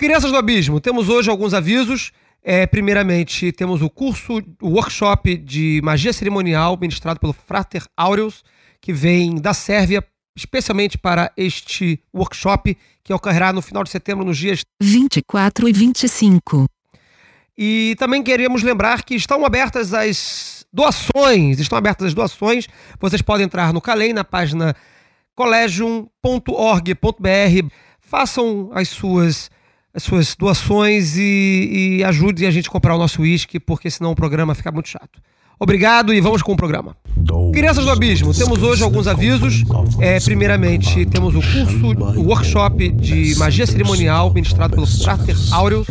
Crianças do Abismo, temos hoje alguns avisos. É, primeiramente, temos o curso, o workshop de magia cerimonial ministrado pelo Frater Aureus, que vem da Sérvia, especialmente para este workshop, que ocorrerá no final de setembro, nos dias 24 e 25. E também queremos lembrar que estão abertas as doações, estão abertas as doações. Vocês podem entrar no Calem, na página collegium.org.br. Façam as suas as suas doações e, e ajude a gente a comprar o nosso uísque, porque senão o programa fica muito chato. Obrigado e vamos com o programa. Crianças do Abismo, temos hoje alguns avisos. É, primeiramente, temos o curso, o workshop de magia cerimonial ministrado pelo Frater Aureus,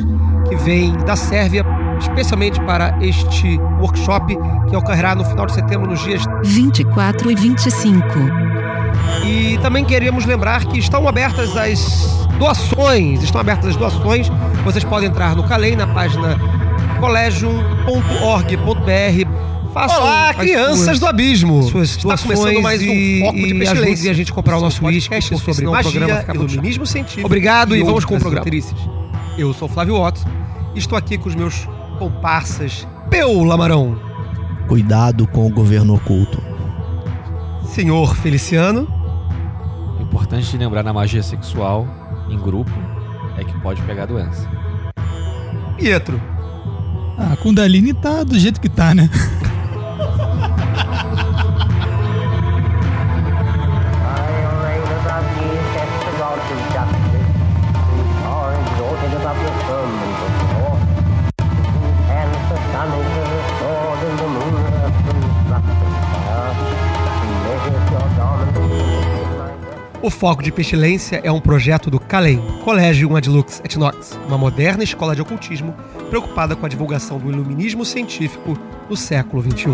que vem da Sérvia, especialmente para este workshop que ocorrerá no final de setembro, nos dias 24 e 25. E também queremos lembrar que estão abertas as doações, estão abertas as doações. Vocês podem entrar no Calem, na página collegium.org.br. Façam Olá, as crianças suas- do abismo! suas Está começando mais um e, foco de e pestilência. ajude a gente comprar o nosso uísque, sobre senão o magia, programa fica iluminismo científico. Obrigado e, vamos com o programa. Eu sou o Flávio Otto e estou aqui com os meus comparsas Peu Lamarão, Cuidado com o governo oculto. Senhor Feliciano O importante de lembrar na magia sexual, em grupo, é que pode pegar doença. Pietro. Ah, a Kundalini tá do jeito que tá, né? O Foco de Pestilência é um projeto do CALEM, Colégio Adlux et Nox, uma moderna escola de ocultismo preocupada com a divulgação do iluminismo científico no século. XXI.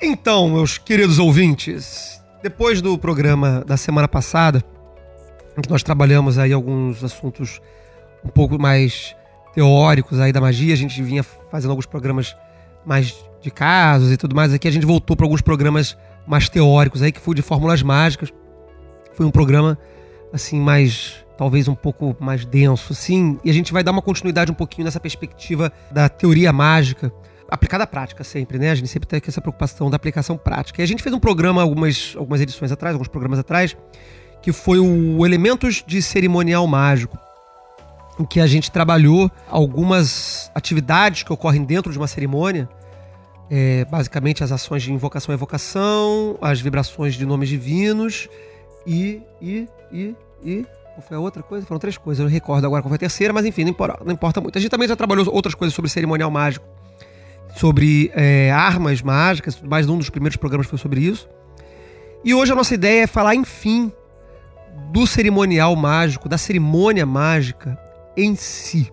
Então, meus queridos ouvintes, depois do programa da semana passada, em que nós trabalhamos aí alguns assuntos um pouco mais teóricos aí da magia, a gente vinha fazendo alguns programas mais de casos e tudo mais. Aqui a gente voltou para alguns programas mais teóricos aí, que foi de fórmulas mágicas. Foi um programa assim mais talvez um pouco mais denso, assim, e a gente vai dar uma continuidade um pouquinho nessa perspectiva da teoria mágica aplicada à prática sempre, né? A gente sempre tem essa preocupação da aplicação prática. E a gente fez um programa algumas, algumas edições atrás, alguns programas atrás, que foi o Elementos de Cerimonial Mágico, em que a gente trabalhou algumas atividades que ocorrem dentro de uma cerimônia, é, basicamente as ações de invocação e evocação, as vibrações de nomes divinos e. e. e. e. Qual foi a outra coisa? Foram três coisas, eu não recordo agora qual foi a terceira, mas enfim, não importa, não importa muito. A gente também já trabalhou outras coisas sobre cerimonial mágico sobre é, armas mágicas, mais. Um dos primeiros programas foi sobre isso. E hoje a nossa ideia é falar, enfim, do cerimonial mágico, da cerimônia mágica em si,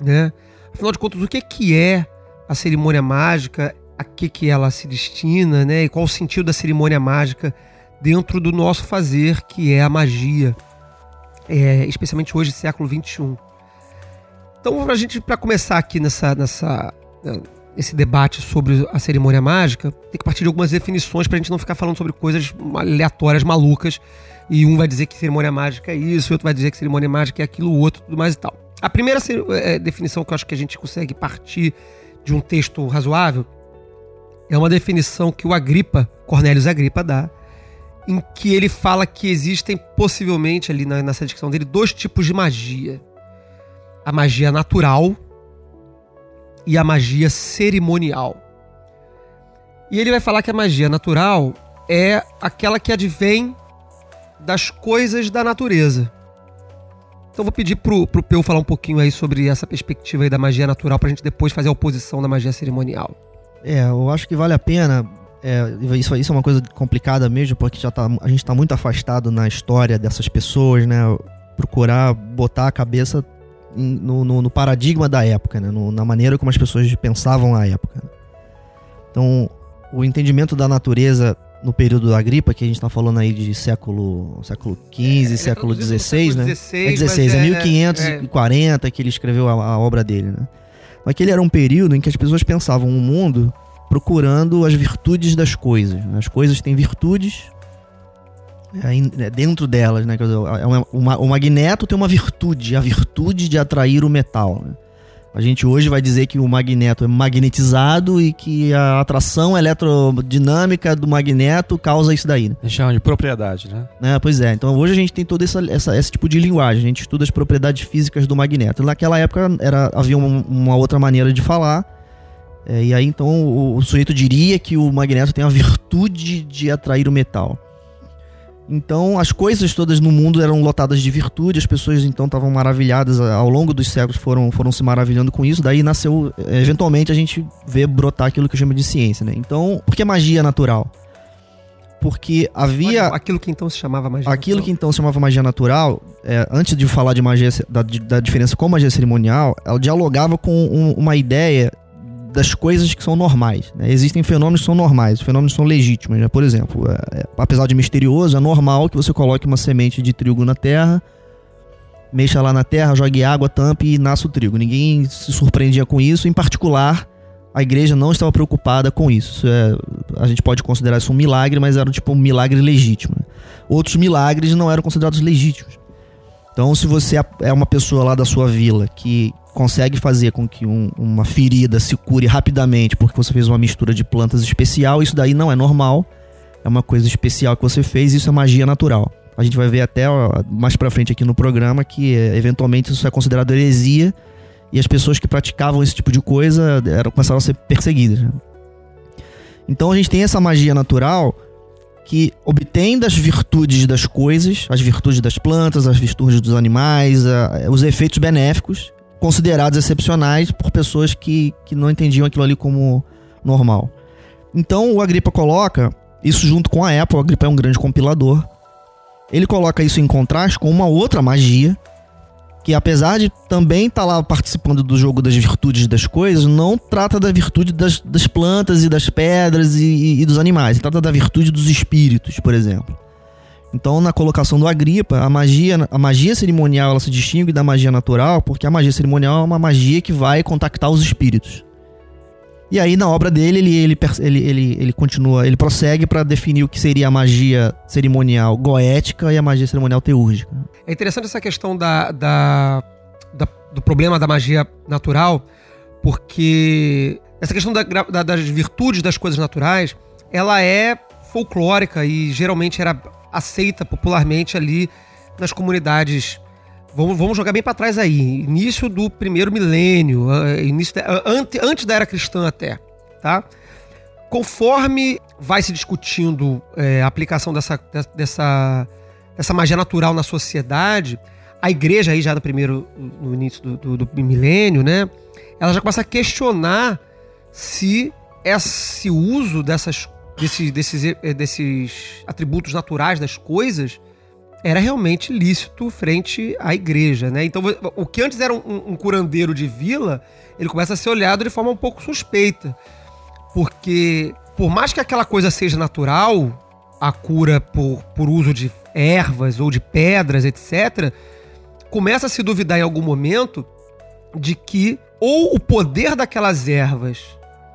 né? Afinal de contas, o que que é a cerimônia mágica? A que que ela se destina, né? E qual o sentido da cerimônia mágica dentro do nosso fazer, que é a magia, é, especialmente hoje, século 21. Então, pra gente, para começar aqui nessa, nessa esse debate sobre a cerimônia mágica, tem que partir de algumas definições pra gente não ficar falando sobre coisas aleatórias, malucas, e um vai dizer que cerimônia mágica é isso, outro vai dizer que cerimônia mágica é aquilo, o outro, tudo mais e tal. A primeira eh, definição que eu acho que a gente consegue partir de um texto razoável é uma definição que o Agripa, Cornélios Agripa, dá, em que ele fala que existem possivelmente ali na, nessa descrição dele dois tipos de magia. A magia natural, e a magia cerimonial. E ele vai falar que a magia natural é aquela que advém das coisas da natureza. Então vou pedir pro, pro Peu falar um pouquinho aí sobre essa perspectiva aí da magia natural pra gente depois fazer a oposição da magia cerimonial. É, eu acho que vale a pena. é, isso, isso é uma coisa complicada mesmo, porque já tá, a gente tá muito afastado na história dessas pessoas, né? Procurar botar a cabeça no, no- no paradigma da época, né? No- na maneira como as pessoas pensavam na época. Então, o entendimento da natureza no período da gripa, que a gente tá falando aí de século século XV, É, século é XVI, né? século É 16, é, mas 1540 que ele escreveu a, a obra dele, né? Mas aquele era um período em que as pessoas pensavam o mundo procurando as virtudes das coisas. né? As coisas têm virtudes é, é, dentro delas, né? Quer dizer, é uma- uma- o magneto tem uma virtude, a virtude de atrair o metal. né? A gente hoje vai dizer que o magneto é magnetizado e que a atração eletrodinâmica do magneto causa isso daí. Né? A gente chama de propriedade, né? né? Pois é, então hoje a gente tem todo essa, essa- esse tipo de linguagem, a gente estuda as propriedades físicas do magneto. Naquela época era, havia um- uma outra maneira de falar, é, e aí então o, o sujeito diria que o magneto tem a virtude de atrair o metal. Então as coisas todas no mundo eram lotadas de virtude, as pessoas então estavam maravilhadas ao longo dos séculos, foram, foram se maravilhando com isso, daí nasceu, é, eventualmente a gente vê brotar aquilo que eu chamo de ciência, né? Então, por que magia natural? Porque havia... Aquilo que então se chamava magia. Aquilo que natural. então se chamava magia natural, é, antes de falar de magia, da, da diferença com magia cerimonial, ela dialogava com um- uma ideia das coisas que são normais. né? Existem fenômenos que são normais, fenômenos que são legítimos. né? Por exemplo, é, é, apesar de misterioso, é normal que você coloque uma semente de trigo na terra, mexa lá na terra, jogue água, tampe e nasce o trigo. Ninguém se surpreendia com isso, em particular. A igreja não estava preocupada com isso. Isso é- a gente pode considerar isso um milagre, mas era tipo um milagre legítimo. né? outros milagres não eram considerados legítimos. Então, se você é uma pessoa lá da sua vila que consegue fazer com que um- uma ferida se cure rapidamente porque você fez uma mistura de plantas especial, isso daí não é normal. É uma coisa especial que você fez, isso é magia natural. A gente vai ver até ó, mais pra frente aqui no programa que é, eventualmente isso é considerado heresia e as pessoas que praticavam esse tipo de coisa eram, começaram a ser perseguidas. né? Então a gente tem essa magia natural que obtém das virtudes das coisas, as virtudes das plantas, as virtudes dos animais, a- os efeitos benéficos, considerados excepcionais por pessoas que, que não entendiam aquilo ali como normal. Então o Agripa coloca isso junto com a Apple, o Agripa é um grande compilador. Ele coloca isso em contraste com uma outra magia, que apesar de também estar lá participando do jogo das virtudes das coisas, não trata da virtude das, das plantas e das pedras e, e- e dos animais. Ele trata da virtude dos espíritos, por exemplo. Então, na colocação do Agripa, a magia, a magia cerimonial ela se distingue da magia natural, porque a magia cerimonial é uma magia que vai contactar os espíritos. E aí, na obra dele, ele, ele, ele, ele, ele continua, ele prossegue para definir o que seria a magia cerimonial goética e a magia cerimonial teúrgica. É interessante essa questão da, da- da- do problema da magia natural, porque essa questão da da- das virtudes das coisas naturais, ela é folclórica e geralmente era aceita popularmente ali nas comunidades. Vamos, vamos jogar bem para trás aí, início do primeiro milênio, ah, início da- ante- antes da era cristã até, tá? Conforme vai se discutindo é, a aplicação dessa, dessa, dessa magia natural na sociedade, a igreja aí já no primeiro, no início do, do, do milênio, né? Ela já começa a questionar se esse uso dessas, desses, desses, eh, desses atributos naturais das coisas era realmente lícito frente à igreja, né? Então, o que antes era um, um curandeiro de vila, ele começa a ser olhado de forma um pouco suspeita. Porque, por mais que aquela coisa seja natural, a cura por, por uso de ervas ou de pedras, etc., começa a se duvidar em algum momento de que ou o poder daquelas ervas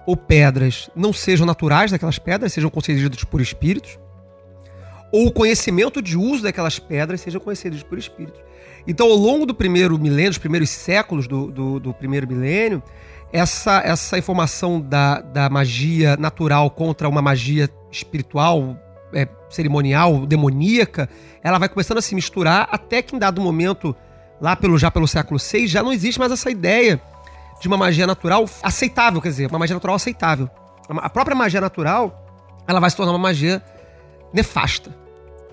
ou pedras não sejam naturais daquelas pedras, sejam concedidas por espíritos, ou o conhecimento de uso daquelas pedras sejam concedidos por espíritos. Então, ao longo do primeiro milênio, dos primeiros séculos do, do, do primeiro milênio, essa, essa informação da, da magia natural contra uma magia espiritual, é, cerimonial, demoníaca, ela vai começando a se misturar até que em dado momento, lá pelo, já pelo século VI, já não existe mais essa ideia de uma magia natural aceitável, quer dizer, uma magia natural aceitável. A própria magia natural, ela vai se tornar uma magia nefasta,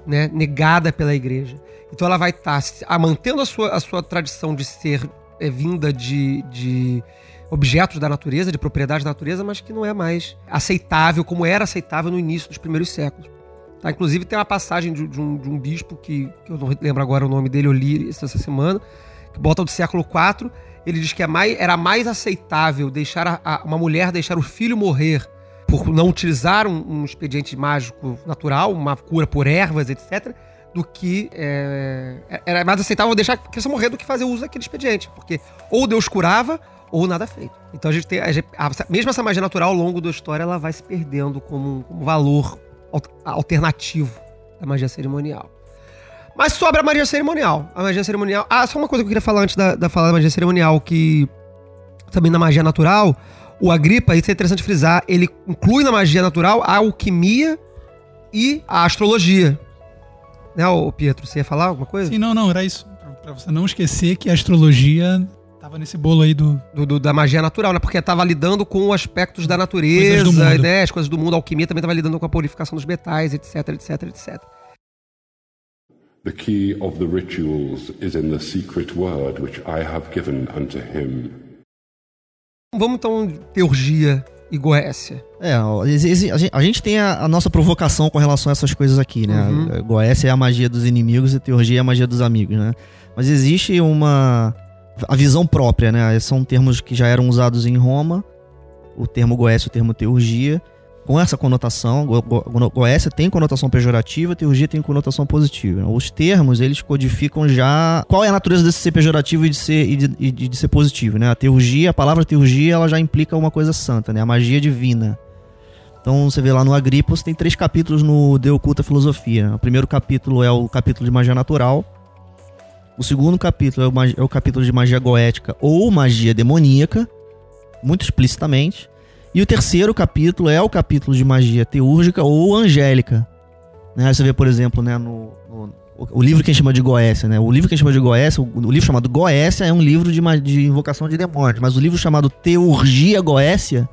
né? negada pela igreja. Então ela vai estar mantendo a sua, a sua tradição de ser é, vinda de, de objetos da natureza, de propriedades da natureza, mas que não é mais aceitável como era aceitável no início dos primeiros séculos. Tá? Inclusive tem uma passagem de, de, um, de um bispo que, que, eu não lembro agora o nome dele, eu li essa semana, que bota do século IV, ele diz que é mais, era mais aceitável deixar a, a, uma mulher deixar o filho morrer por não utilizar um, um expediente mágico natural, uma cura por ervas, etc., do que é, era mais aceitável deixar a criança morrer do que fazer uso daquele expediente, porque ou Deus curava ou nada feito. Então a gente tem, a gente- a- mesmo essa magia natural ao longo da história, ela vai se perdendo como um, valor al- alternativo da magia cerimonial. Mas sobre a magia cerimonial, a magia cerimonial, ah, só uma coisa que eu queria falar antes da, da falar da magia cerimonial que também na magia natural, o Agripa, isso é interessante frisar, ele inclui na magia natural a alquimia e a astrologia. Né, ô Pietro, você ia falar alguma coisa? Sim, não, não, era isso. Pra, você não esquecer que a astrologia tava nesse bolo aí do. Do- do- da magia natural, né? Porque tava lidando com aspectos da Coisas natureza, mundo. né? As coisas do mundo, a alquimia também tava lidando com a purificação dos metais, etc, etc, etc. The key of the rituals is in the secret word which I have given unto him. Vamos então teurgia e goécia. É, a gente, tem a, a nossa provocação com relação a essas coisas aqui, né? Uhum. A Goécia é a magia dos inimigos e teurgia é a magia dos amigos, né? Mas existe uma. A visão própria, né? São termos que já eram usados em Roma. O termo Goécia e o termo teurgia. Com essa conotação, Go- Go- Goécia tem conotação pejorativa, teurgia tem conotação positiva. Os termos, eles codificam já qual é a natureza desse ser pejorativo e de ser, e de, e de- ser positivo, né? A teurgia, a palavra teurgia, ela já implica uma coisa santa, né? A magia divina. Então você vê lá no Agripos, tem três capítulos no De Oculta Filosofia. O primeiro capítulo é o capítulo de magia natural. O segundo capítulo é o, é o capítulo de magia goética ou magia demoníaca, muito explicitamente. E o terceiro capítulo é o capítulo de magia teúrgica ou angélica. Né? Você vê, por exemplo, né, no, no- o, o livro que a gente chama de Goécia, né? O livro que a gente chama de Goécia, o, o livro chamado Goécia é um livro de, de invocação de demônios, mas o livro chamado Teurgia Goécia,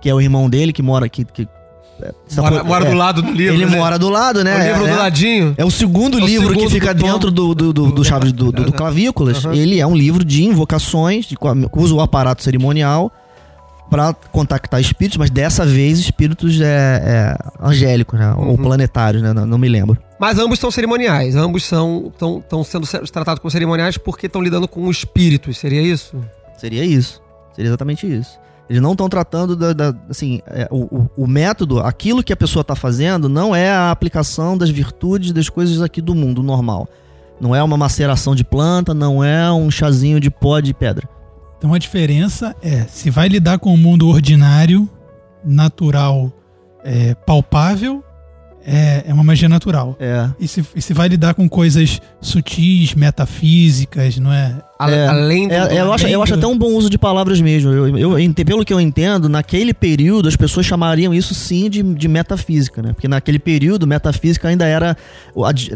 que é o irmão dele que mora aqui, que essa Mora, mora é, do lado do livro. Ele né? mora do lado, né? O livro é, do ladinho. é o segundo É o livro que segundo fica do dentro do, do, do, do Chaves do, do, do Clavículas. Aham. Ele é um livro de invocações, de, usa o aparato cerimonial pra contactar espíritos, mas dessa vez espíritos é, é, angélicos, né? Ou Uhum. planetários, né? Não, não me lembro. Mas ambos são cerimoniais. Ambos são estão sendo tratados como cerimoniais porque estão lidando com espíritos. Seria isso? Seria isso. Seria exatamente isso. Eles não estão tratando da, da- assim, é, o, o- o método, aquilo que a pessoa está fazendo, não é a aplicação das virtudes das coisas aqui do mundo normal. Não é uma maceração de planta, não é um chazinho de pó de pedra. Então a diferença é: se vai lidar com o mundo ordinário, natural, é, palpável, é, é uma magia natural. É. E se, e se vai lidar com coisas sutis, metafísicas, não é? A- É, além do. É, eu, acho, eu acho até um bom uso de palavras mesmo. Eu, eu, pelo que eu entendo, naquele período as pessoas chamariam isso sim de, de metafísica, né? Porque naquele período metafísica ainda era. Antes,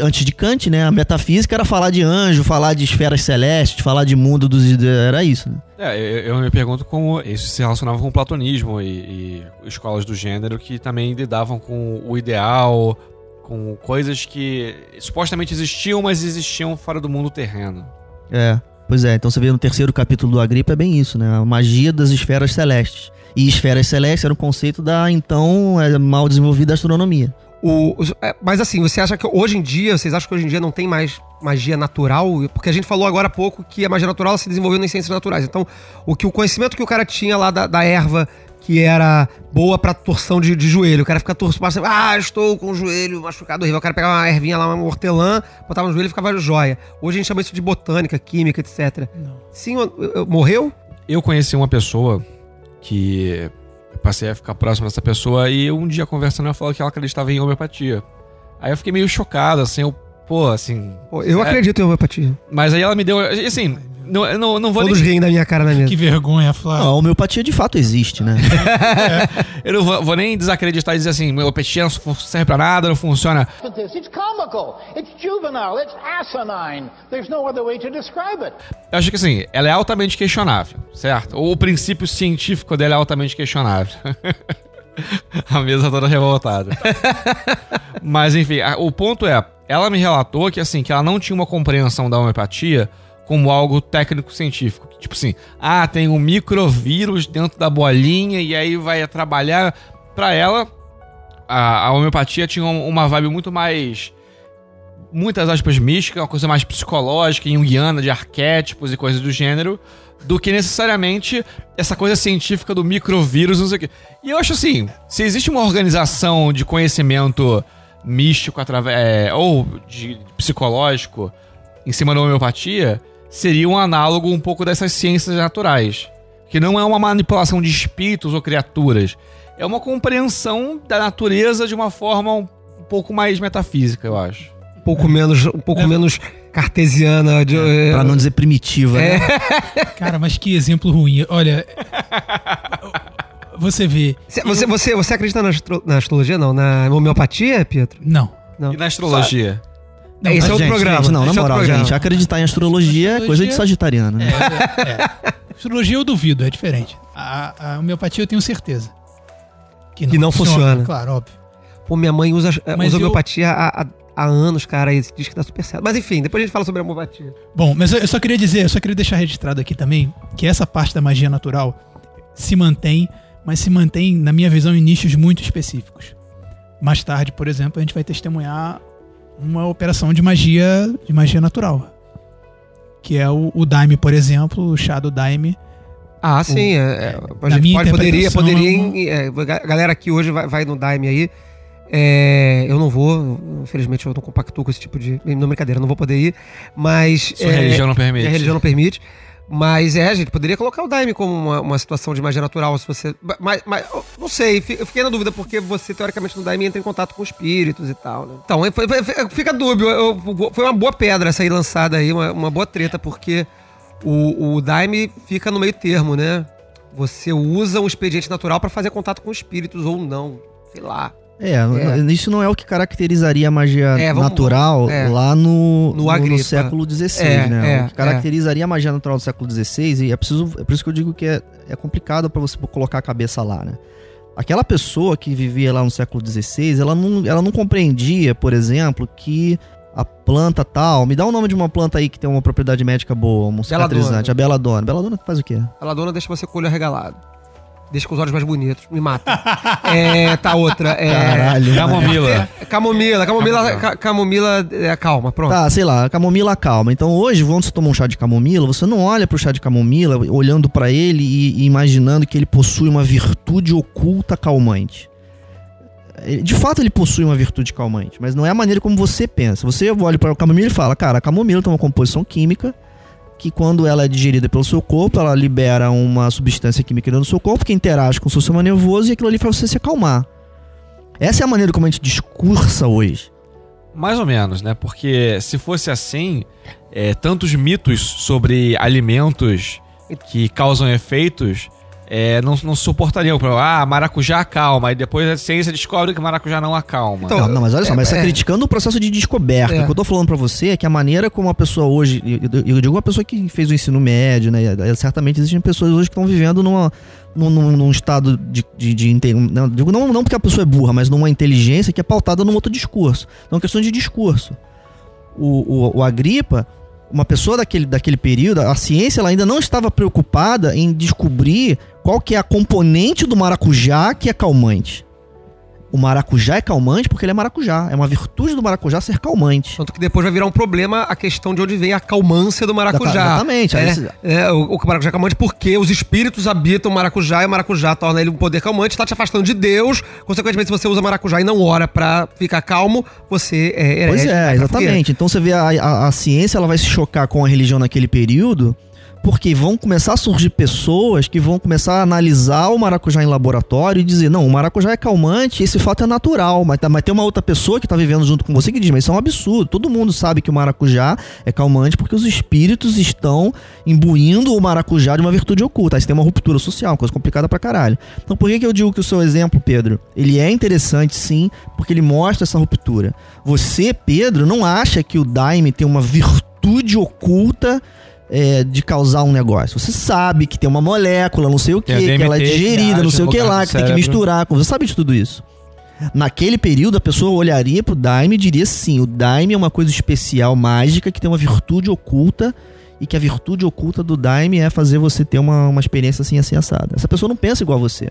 antes de Kant, né? A metafísica era falar de anjo, falar de esferas celestes, falar de mundo dos. Era isso, né? É, eu, eu me pergunto como isso se relacionava com o platonismo e, e escolas do gênero que também lidavam com o ideal, com coisas que supostamente existiam, mas existiam fora do mundo terreno. É. Pois é, então você vê no terceiro capítulo do Agripa é bem isso, né? A magia das esferas celestes. E esferas celestes era um conceito da então é, mal desenvolvida astronomia. O, é, mas assim, você acha que hoje em dia, vocês acham que hoje em dia não tem mais magia natural? Porque a gente falou agora há pouco que a magia natural se desenvolveu nas ciências naturais. Então, o que o conhecimento que o cara tinha lá da, da erva que era boa pra torção de, de joelho, o cara fica torcendo, ah, estou com o joelho machucado horrível. O cara pegava uma ervinha lá, uma hortelã, botava no joelho e ficava joia. Hoje a gente chama isso de botânica, química, etc. Não. Sim, eu- eu- morreu? Eu conheci uma pessoa que passei a ficar próximo dessa pessoa e um dia conversando ela falou que ela acreditava em homeopatia. Aí eu fiquei meio chocado, assim, eu, pô, assim. Pô, Eu É. acredito em homeopatia. Mas aí ela me deu. Assim, não, eu não, não vou Todos nem, riem da minha cara na mesa. Que vergonha, Não, Flávio. a homeopatia de fato existe, né? eu não vou, vou nem desacreditar e dizer assim, homeopatia não serve pra nada, não funciona. It's comical. It's juvenile. It's asinine. There's no other way to describe it. Eu acho que assim, ela é altamente questionável, certo? Ou o princípio científico dela é altamente questionável. a mesa toda revoltada. Mas enfim, a- o ponto é, ela me relatou que assim, que ela não tinha uma compreensão da homeopatia como algo técnico-científico. Tipo assim, ah, tem um microvírus dentro da bolinha e aí vai trabalhar. Pra ela, a, a homeopatia tinha um- uma vibe muito mais muitas aspas mística, uma coisa mais psicológica, junguiana, de arquétipos e coisas do gênero, do que necessariamente essa coisa científica do microvírus, não sei o quê. E eu acho assim, se existe uma organização de conhecimento místico através é, ou de psicológico em cima da homeopatia, seria um análogo um pouco dessas ciências naturais, que não é uma manipulação de espíritos ou criaturas, é uma compreensão da natureza de uma forma um pouco mais metafísica, eu acho. Um pouco menos, um pouco menos cartesiana. De, é, Pra não dizer primitiva, né? Cara, mas que exemplo ruim. Olha. Você vê. Você, você, você, você acredita na, astro- na astrologia, não? Na homeopatia, Pietro? Não. Não. E na astrologia? Não, Esse é outro gente, programa. gente, não, na esse é moral, programa. gente, acreditar em astrologia é coisa de Astrologia- sagitariano, né? É, é. Astrologia eu duvido, é diferente. A, a homeopatia eu tenho certeza. Que não funciona. Claro, óbvio. Pô, minha mãe usa, Mas usa eu- homeopatia há, há, há anos, cara, e diz que dá super certo. Mas enfim, depois a gente fala sobre a homeopatia. Bom, mas eu só queria dizer, eu só queria deixar registrado aqui também que essa parte da magia natural se mantém, mas se mantém, na minha visão, em nichos muito específicos. Mais tarde, por exemplo, a gente vai testemunhar uma operação de magia, de magia natural. Que é o, o Daime, por exemplo, o chá do Daime. Ah, sim. É, é, a gente minha pode, poderia, poderia. é uma- é, a galera aqui hoje vai, vai no Daime aí. É, eu não vou, infelizmente eu não compactuo com esse tipo de. Não, brincadeira, não vou poder ir. Mas. Sua é, religião não permite. A religião não permite. Mas é, a gente poderia colocar o Daime como uma, uma situação de magia natural, se você. Mas, mas não sei, eu fiquei na dúvida, porque você, teoricamente, no Daime entra em contato com espíritos e tal, né? Então, fica dúbio. eu- foi uma boa pedra essa aí lançada aí, uma, uma boa treta, porque o, o Daime fica no meio termo, né? Você usa um expediente natural pra fazer contato com espíritos ou não. Sei lá. É, É. isso não é o que caracterizaria a magia É, vamos- natural é. lá no, No no, século XVI, É, né? é, o que caracterizaria a magia natural do século XVI, e é, preciso, é por isso que eu digo que é, é complicado para você colocar a cabeça lá, né? Aquela pessoa que vivia lá no século XVI, ela não, ela não compreendia, por exemplo, que a planta tal. Me dá o nome de uma planta aí que tem uma propriedade médica boa, um cicatrizante. A beladona. Beladona faz o quê? A ladona deixa você com o olho arregalado. Deixa com os olhos mais bonitos. Me mata. é, tá outra. É, Caralho. Camomila. É, camomila. Camomila, ca- camomila é, calma, pronto. Tá, sei lá, a camomila calma. Então hoje, quando você toma um chá de camomila, você não olha pro chá de camomila olhando pra ele e, e imaginando que ele possui uma virtude oculta calmante. De fato, ele possui uma virtude calmante, mas não é a maneira como você pensa. Você olha para o camomila e fala, cara, a camomila tem uma composição química que quando ela é digerida pelo seu corpo, ela libera uma substância química do seu corpo que interage com o seu sistema nervoso e aquilo ali faz você se acalmar. Essa é a maneira como a gente discursa hoje. Mais ou menos, né? Porque se fosse assim, é, tantos mitos sobre alimentos que causam efeitos é, não, não suportariam. Ah, maracujá acalma. E depois a ciência descobre que maracujá não acalma. Então, não, não, mas olha só, mas você é, tá é. criticando o processo de descoberta. É. O que eu tô falando pra você é que a maneira como a pessoa hoje. Eu, eu digo uma pessoa que fez o ensino médio, né? Certamente existem pessoas hoje que estão vivendo numa, num, num- num estado de. de, de não, digo não, não porque a pessoa é burra, mas numa inteligência que é pautada num outro discurso. Então é uma questão de discurso. O, o, o Agripa, uma pessoa daquele, daquele período, a ciência ela ainda não estava preocupada em descobrir qual que é a componente do maracujá que é calmante. O maracujá é calmante porque ele é maracujá. É uma virtude do maracujá ser calmante. Tanto que depois vai virar um problema a questão de onde vem a calmância do maracujá. Exatamente. Aí É, você- é, o, o maracujá é calmante porque os espíritos habitam o maracujá e o maracujá torna ele um poder calmante, tá te afastando de Deus. Consequentemente, se você usa maracujá e não ora pra ficar calmo, você é Pois herege, é, exatamente. Então você vê a, a, a ciência ela vai se chocar com a religião naquele período, porque vão começar a surgir pessoas que vão começar a analisar o maracujá em laboratório e dizer, não, o maracujá é calmante, esse fato é natural. Mas, tá- mas tem uma outra pessoa que tá vivendo junto com você que diz, mas isso é um absurdo. Todo mundo sabe que o maracujá é calmante porque os espíritos estão imbuindo o maracujá de uma virtude oculta. Aí você tem uma ruptura social, coisa complicada pra caralho. Então por que, que eu digo que o seu exemplo, Pedro, ele é interessante sim, porque ele mostra essa ruptura. Você, Pedro, não acha que o Daime tem uma virtude oculta é, de causar um negócio. Você sabe que tem uma molécula, não sei o que, Tem a que ela é DMT digerida, não sei o que lá, que tem que misturar. com- Você sabe de tudo isso. Naquele período, a pessoa olharia pro Daime e diria sim, o Daime é uma coisa especial, mágica, que tem uma virtude oculta e que a virtude oculta do Daime é fazer você ter uma, uma experiência assim, assim, assada. Essa pessoa não pensa igual a você.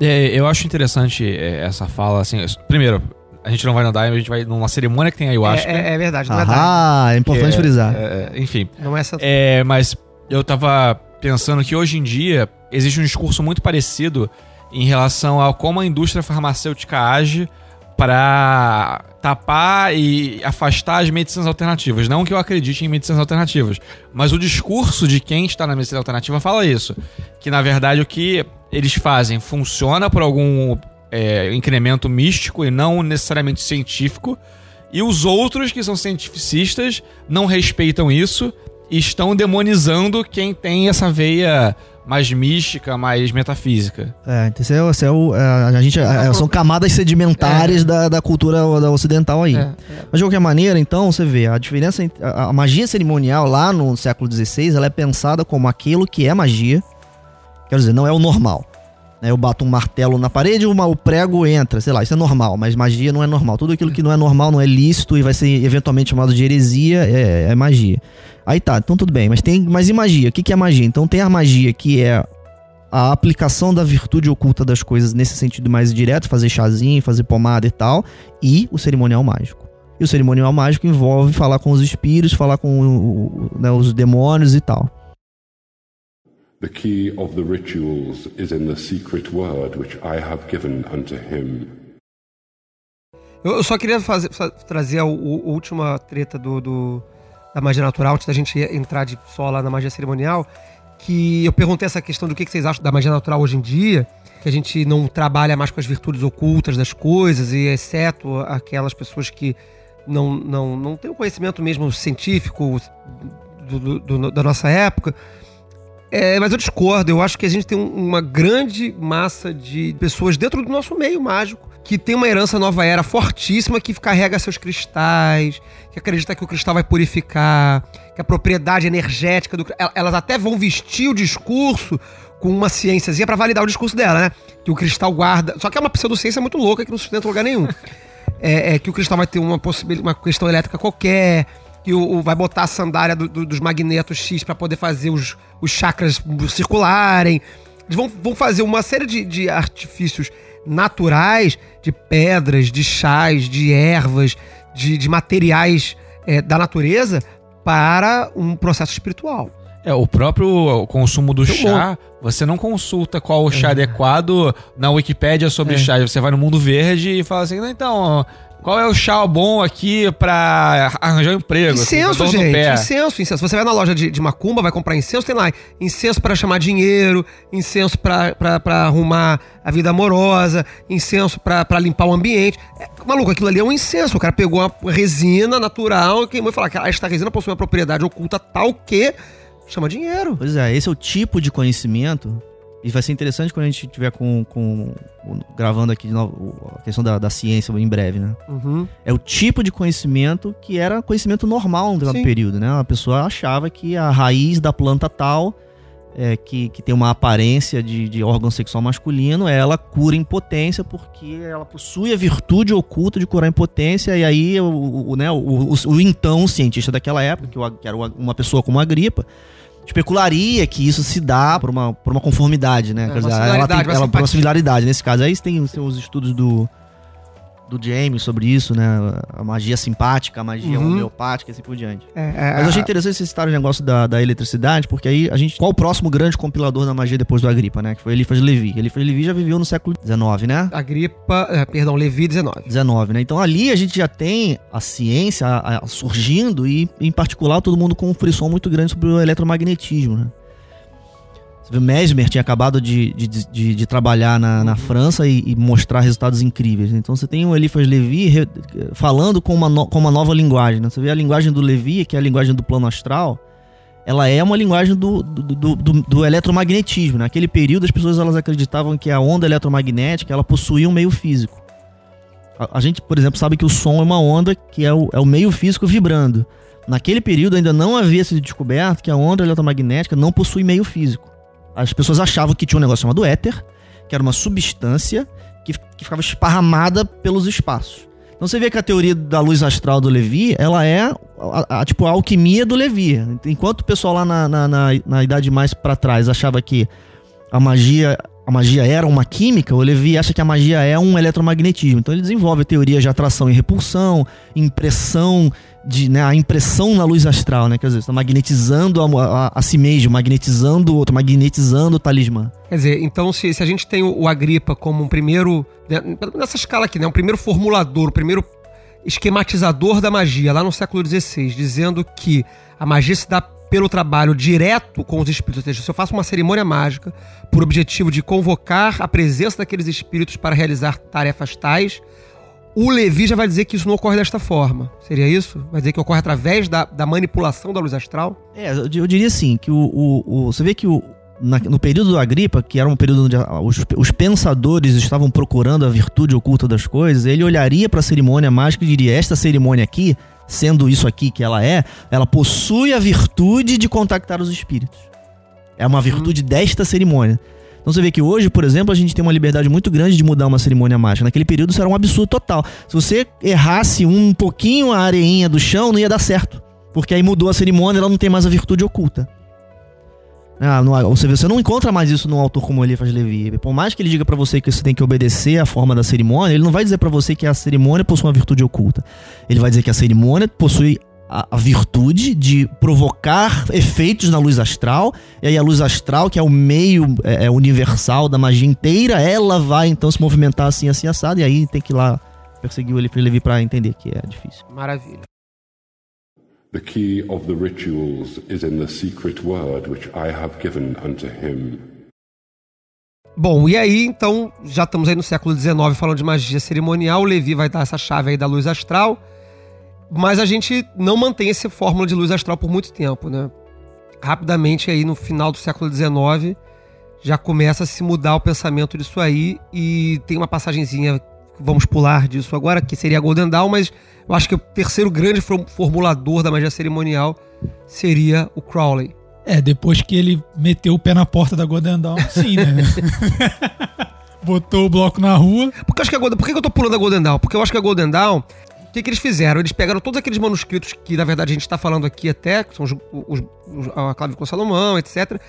É, eu acho interessante é, essa fala, assim. Primeiro, A gente não vai nadar, a gente vai numa cerimônia que tem ayahuasca. É, é, é verdade, não é daime. Ah, é importante É, frisar. É, enfim. Não é essa. É, mas eu tava pensando que hoje em dia existe um discurso muito parecido em relação a como a indústria farmacêutica age para tapar e afastar as medicinas alternativas. Não que eu acredite em medicinas alternativas, mas o discurso de quem está na medicina alternativa fala isso. Que na verdade o que eles fazem funciona por algum é, incremento místico e não necessariamente científico. E os outros que são cientificistas não respeitam isso e estão demonizando quem tem essa veia mais mística, mais metafísica. É, então isso é, isso é o, é, a gente, é, são camadas sedimentares da, da cultura ocidental aí. É, Mas de qualquer maneira, então, você vê, a diferença a, a magia cerimonial lá no século XVI, ela é pensada como aquilo que é magia, quer dizer, não é o normal. Né, eu bato um martelo na parede, o prego entra, sei lá, isso é normal, mas magia não é normal. Tudo aquilo que não é normal, não é lícito e vai ser eventualmente chamado de heresia, é, é magia. Aí tá, então tudo bem, mas tem, mas e magia? O que, que é magia? Então tem a magia que é a aplicação da virtude oculta das coisas nesse sentido mais direto, fazer chazinho, fazer pomada e tal, e o cerimonial mágico. E o cerimonial mágico envolve falar com os espíritos, falar com né, os demônios e tal. The key of the rituals is in the secret word which I have given unto him. Eu, só queria fazer, fa- trazer a, a última treta do, do- da magia natural, antes da gente entrar de só lá na magia cerimonial, que eu perguntei essa questão do que, que vocês acham da magia natural hoje em dia, que a gente não trabalha mais com as virtudes ocultas das coisas, e exceto aquelas pessoas que não, não, não têm o conhecimento mesmo científico do- do- do- da nossa época. É, mas eu discordo, eu acho que a gente tem um- uma grande massa de pessoas dentro do nosso meio mágico que tem uma herança nova era fortíssima que carrega seus cristais, que acredita que o cristal vai purificar, que a propriedade energética do el- elas até vão vestir o discurso com uma ciênciazinha pra validar o discurso dela, né? Que o cristal guarda, só que é uma pseudociência muito louca que não sustenta lugar nenhum. É, é que o cristal vai ter uma possibilidade, uma questão elétrica qualquer, que o, o- vai botar a sandália do- do- dos magnetos X pra poder fazer os, os chakras circularem. Eles vão, vão fazer uma série de, de artifícios naturais, de pedras, de chás, de ervas, de, de materiais é, da natureza para um processo espiritual. É, o próprio consumo do chá, você não consulta qual o chá adequado na Wikipédia sobre chá. Você vai no mundo verde e fala assim, "Não, então, qual é o chá bom aqui pra arranjar um emprego? assim, Incenso, no gente. pé?" Incenso, incenso. Você vai na loja de, de macumba, vai comprar incenso, tem lá incenso pra chamar dinheiro, incenso pra arrumar a vida amorosa, incenso pra, pra limpar o ambiente. É, maluco, aquilo ali é um incenso. O cara pegou uma resina natural e queimou e falou: "Ah, esta resina possui uma propriedade oculta tal que chama dinheiro. Pois é, esse é o tipo de conhecimento. E vai ser interessante quando a gente tiver com, com gravando aqui de novo a questão da, da ciência em breve, né? Uhum. É o tipo de conhecimento que era conhecimento normal no Sim. período, né? A pessoa achava que a raiz da planta tal, é, que, que tem uma aparência de, de órgão sexual masculino, ela cura impotência porque ela possui a virtude oculta de curar impotência. E aí, o, o, né, o, o, o então cientista daquela época, que, era uma pessoa como a gripa, especularia que isso se dá por uma, por uma conformidade, né? É, uma ela similaridade, tem uma ela, por uma similaridade nesse caso. Aí tem, tem os estudos do, do James sobre isso, né? A magia simpática, a magia Uhum. homeopática e assim por diante. É, é, Mas eu achei interessante vocês citarem o negócio da, da eletricidade, porque aí a gente. Qual o próximo grande compilador da magia depois do Agripa, né? Que foi Eliphas Levi. Eliphas Levi já viveu no século XIX, né? a gripa, é, perdão, Levi 19. 19, né? Então ali a gente já tem a ciência a- a- surgindo e, em particular, todo mundo com um frisson muito grande sobre o eletromagnetismo, né? Vê, Mesmer tinha acabado de, de, de, de trabalhar na, na França e, e mostrar resultados incríveis. Então você tem o Eliphas Levi re- falando com uma, no- com uma nova linguagem. Né? Você vê a linguagem do Levi, que é a linguagem do plano astral, ela é uma linguagem do, do, do, do- eletromagnetismo. né? Naquele período as pessoas elas acreditavam que a onda eletromagnética ela possuía um meio físico. A, a gente, por exemplo, sabe que o som é uma onda que é o, é o meio físico vibrando. Naquele período ainda não havia sido descoberto que a onda eletromagnética não possui meio físico. As pessoas achavam que tinha um negócio chamado éter, que era uma substância que, que ficava esparramada pelos espaços. Então você vê que a teoria da luz astral do Levi, ela é a, a- tipo a alquimia do Levi. Enquanto o pessoal lá na, na, na- na idade mais pra trás achava que a magia a magia era uma química, o Levi acha que a magia é um eletromagnetismo. Então ele desenvolve teorias de atração e repulsão, impressão de, né, a impressão na luz astral, né? Quer dizer, está magnetizando a, a, a si mesmo, magnetizando o outro, magnetizando o talismã. Quer dizer, então se, se a gente tem o, o Agripa como um primeiro, né, nessa escala aqui, né, um primeiro formulador, o primeiro esquematizador da magia, lá no século XVI, dizendo que a magia se dá pelo trabalho direto com os espíritos. Ou seja, se eu faço uma cerimônia mágica por objetivo de convocar a presença daqueles espíritos para realizar tarefas tais, o Levi já vai dizer que isso não ocorre desta forma. Seria isso? Vai dizer que ocorre através da, da manipulação da luz astral? É, eu, eu diria assim, que o, o, o, Você vê que o, na, no período do Agripa, que era um período onde os, os, pensadores estavam procurando a virtude oculta das coisas, ele olharia para a cerimônia mágica e diria: esta cerimônia aqui, sendo isso aqui que ela é, ela possui a virtude de contactar os espíritos. É uma virtude desta cerimônia. Então você vê que hoje, por exemplo, a gente tem uma liberdade muito grande de mudar uma cerimônia mágica. Naquele período isso era um absurdo total. Se você errasse um pouquinho a areinha do chão, não ia dar certo. Porque aí mudou a cerimônia, ela não tem mais a virtude oculta. Ah, no, você, você não encontra mais isso num autor como Eliphas Levi. Por mais que ele diga para você que você tem que obedecer à forma da cerimônia, ele não vai dizer para você que a cerimônia possui uma virtude oculta. Ele vai dizer que a cerimônia possui a, a, virtude de provocar efeitos na luz astral, e aí a luz astral, que é o meio é, é universal da magia inteira, ela vai então se movimentar assim, assim, assado, e aí tem que ir lá perseguir o Levi para entender que é difícil. Maravilha. The key of the rituals is in the secret word which I have given unto him. Bom, e aí então, já estamos aí no século XIX falando de magia cerimonial, o Levi vai dar essa chave aí da luz astral, mas a gente não mantém essa fórmula de luz astral por muito tempo, né? Rapidamente aí no final do século XIX já começa a se mudar o pensamento disso aí e tem uma passagenzinha vamos pular disso agora, que seria a Golden Dawn, mas eu acho que o terceiro grande formulador da magia cerimonial seria o Crowley. É, depois que ele meteu o pé na porta da Golden Dawn, sim, né? Botou o bloco na rua. Porque eu acho que a Golden, por que eu tô pulando a Golden Dawn? Porque eu acho que a Golden Dawn o que, que, eles fizeram? Eles pegaram todos aqueles manuscritos que, na verdade, a gente está falando aqui até, que são os, os, os, a Clave com Salomão, etc.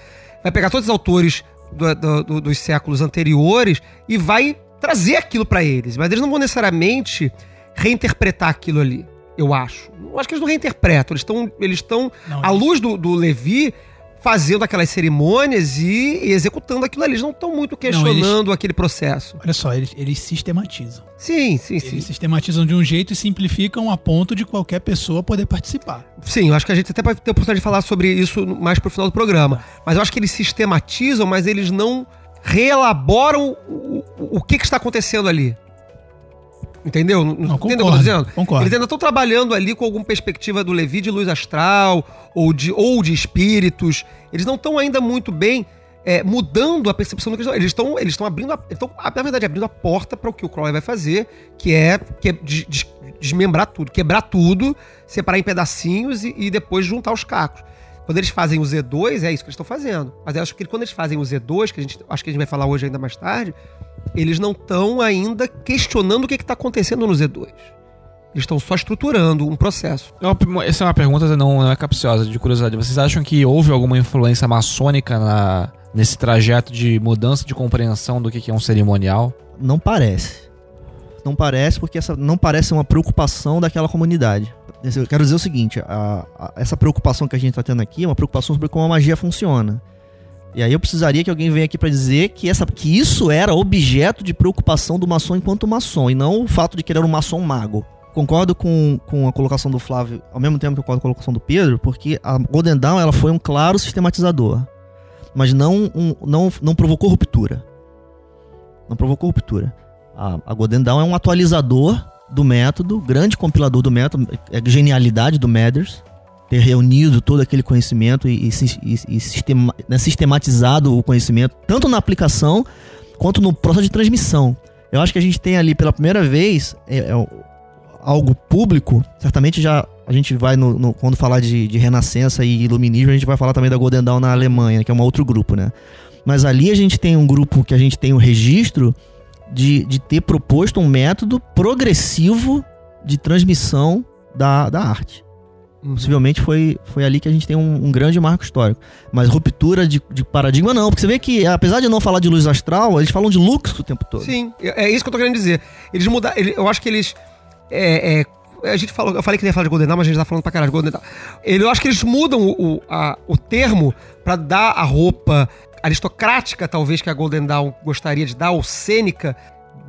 Vai pegar todos os autores do, do, do, dos séculos anteriores e vai trazer aquilo para eles, mas eles não vão necessariamente reinterpretar aquilo ali, eu acho. Eu acho que eles não reinterpretam, eles estão eles estão à luz do, do Levi fazendo aquelas cerimônias e, e executando aquilo ali. Eles não estão muito questionando não, eles, aquele processo. Olha só, eles, eles sistematizam. Sim, sim, eles sim. Eles sistematizam de um jeito e simplificam a ponto de qualquer pessoa poder participar. Sim, eu acho que a gente até vai ter a oportunidade de falar sobre isso mais pro final do programa. Mas eu acho que eles sistematizam, mas eles não reelaboram o, o que, que está acontecendo ali. Entendeu? Não, Entendeu concordo, o que eu tô dizendo? Concordo. Eles ainda estão trabalhando ali com alguma perspectiva do Levi de luz astral ou de, ou de espíritos. Eles não estão ainda muito bem é, mudando a percepção do que eles estão. Eles estão abrindo, a, estão, na verdade, abrindo a porta para o que o Crowley vai fazer, que é, que é des, desmembrar tudo, quebrar tudo, separar em pedacinhos e, e depois juntar os cacos. Quando eles fazem o Z2, é isso que eles estão fazendo. Mas eu acho que quando eles fazem o Z2, que a gente acho que a gente vai falar hoje ainda mais tarde, eles não estão ainda questionando o que está acontecendo no Z2. Eles estão só estruturando um processo. Essa é uma pergunta não, não é capciosa, de curiosidade. Vocês acham que houve alguma influência maçônica na, nesse trajeto de mudança de compreensão do que é um cerimonial? Não parece. Não parece porque essa não parece uma preocupação daquela comunidade. Eu quero dizer o seguinte: a, a, essa preocupação que a gente está tendo aqui é uma preocupação sobre como a magia funciona. E aí eu precisaria que alguém venha aqui para dizer que, essa, que isso era objeto de preocupação do maçom enquanto maçom, e não o fato de que ele era um maçom mago. Concordo com, com a colocação do Flávio, ao mesmo tempo que eu concordo com a colocação do Pedro, porque a Golden Dawn ela foi um claro sistematizador, mas não, um, não, não provocou ruptura. Não provocou ruptura. A, a Golden Dawn é um atualizador do método, grande compilador do método, é a genialidade do Mathers, ter reunido todo aquele conhecimento e, e, e, sistema, né, sistematizado o conhecimento, tanto na aplicação quanto no processo de transmissão. Eu acho que a gente tem ali pela primeira vez é, é algo público, certamente já a gente vai no, no quando falar de, de, renascença e iluminismo, a gente vai falar também da Golden Dawn na Alemanha, que é um outro grupo, né? Mas ali a gente tem um grupo que a gente tem um registro de, de ter proposto um método progressivo de transmissão da, da arte. Possivelmente foi, foi ali que a gente tem um, um grande marco histórico. Mas ruptura de, de paradigma não, porque você vê que, apesar de não falar de luz astral, eles falam de lux o tempo todo. Sim, é é isso que eu tô querendo dizer. Eles mudaram. Eu acho que eles. é, é, a gente falou, eu falei que ia falar de Golden Dawn, mas a gente tá falando pra caralho de Golden Dawn. Eu acho que eles mudam o, o, a- o termo pra dar a roupa aristocrática, talvez, que a Golden Dawn gostaria de dar, ou cênica,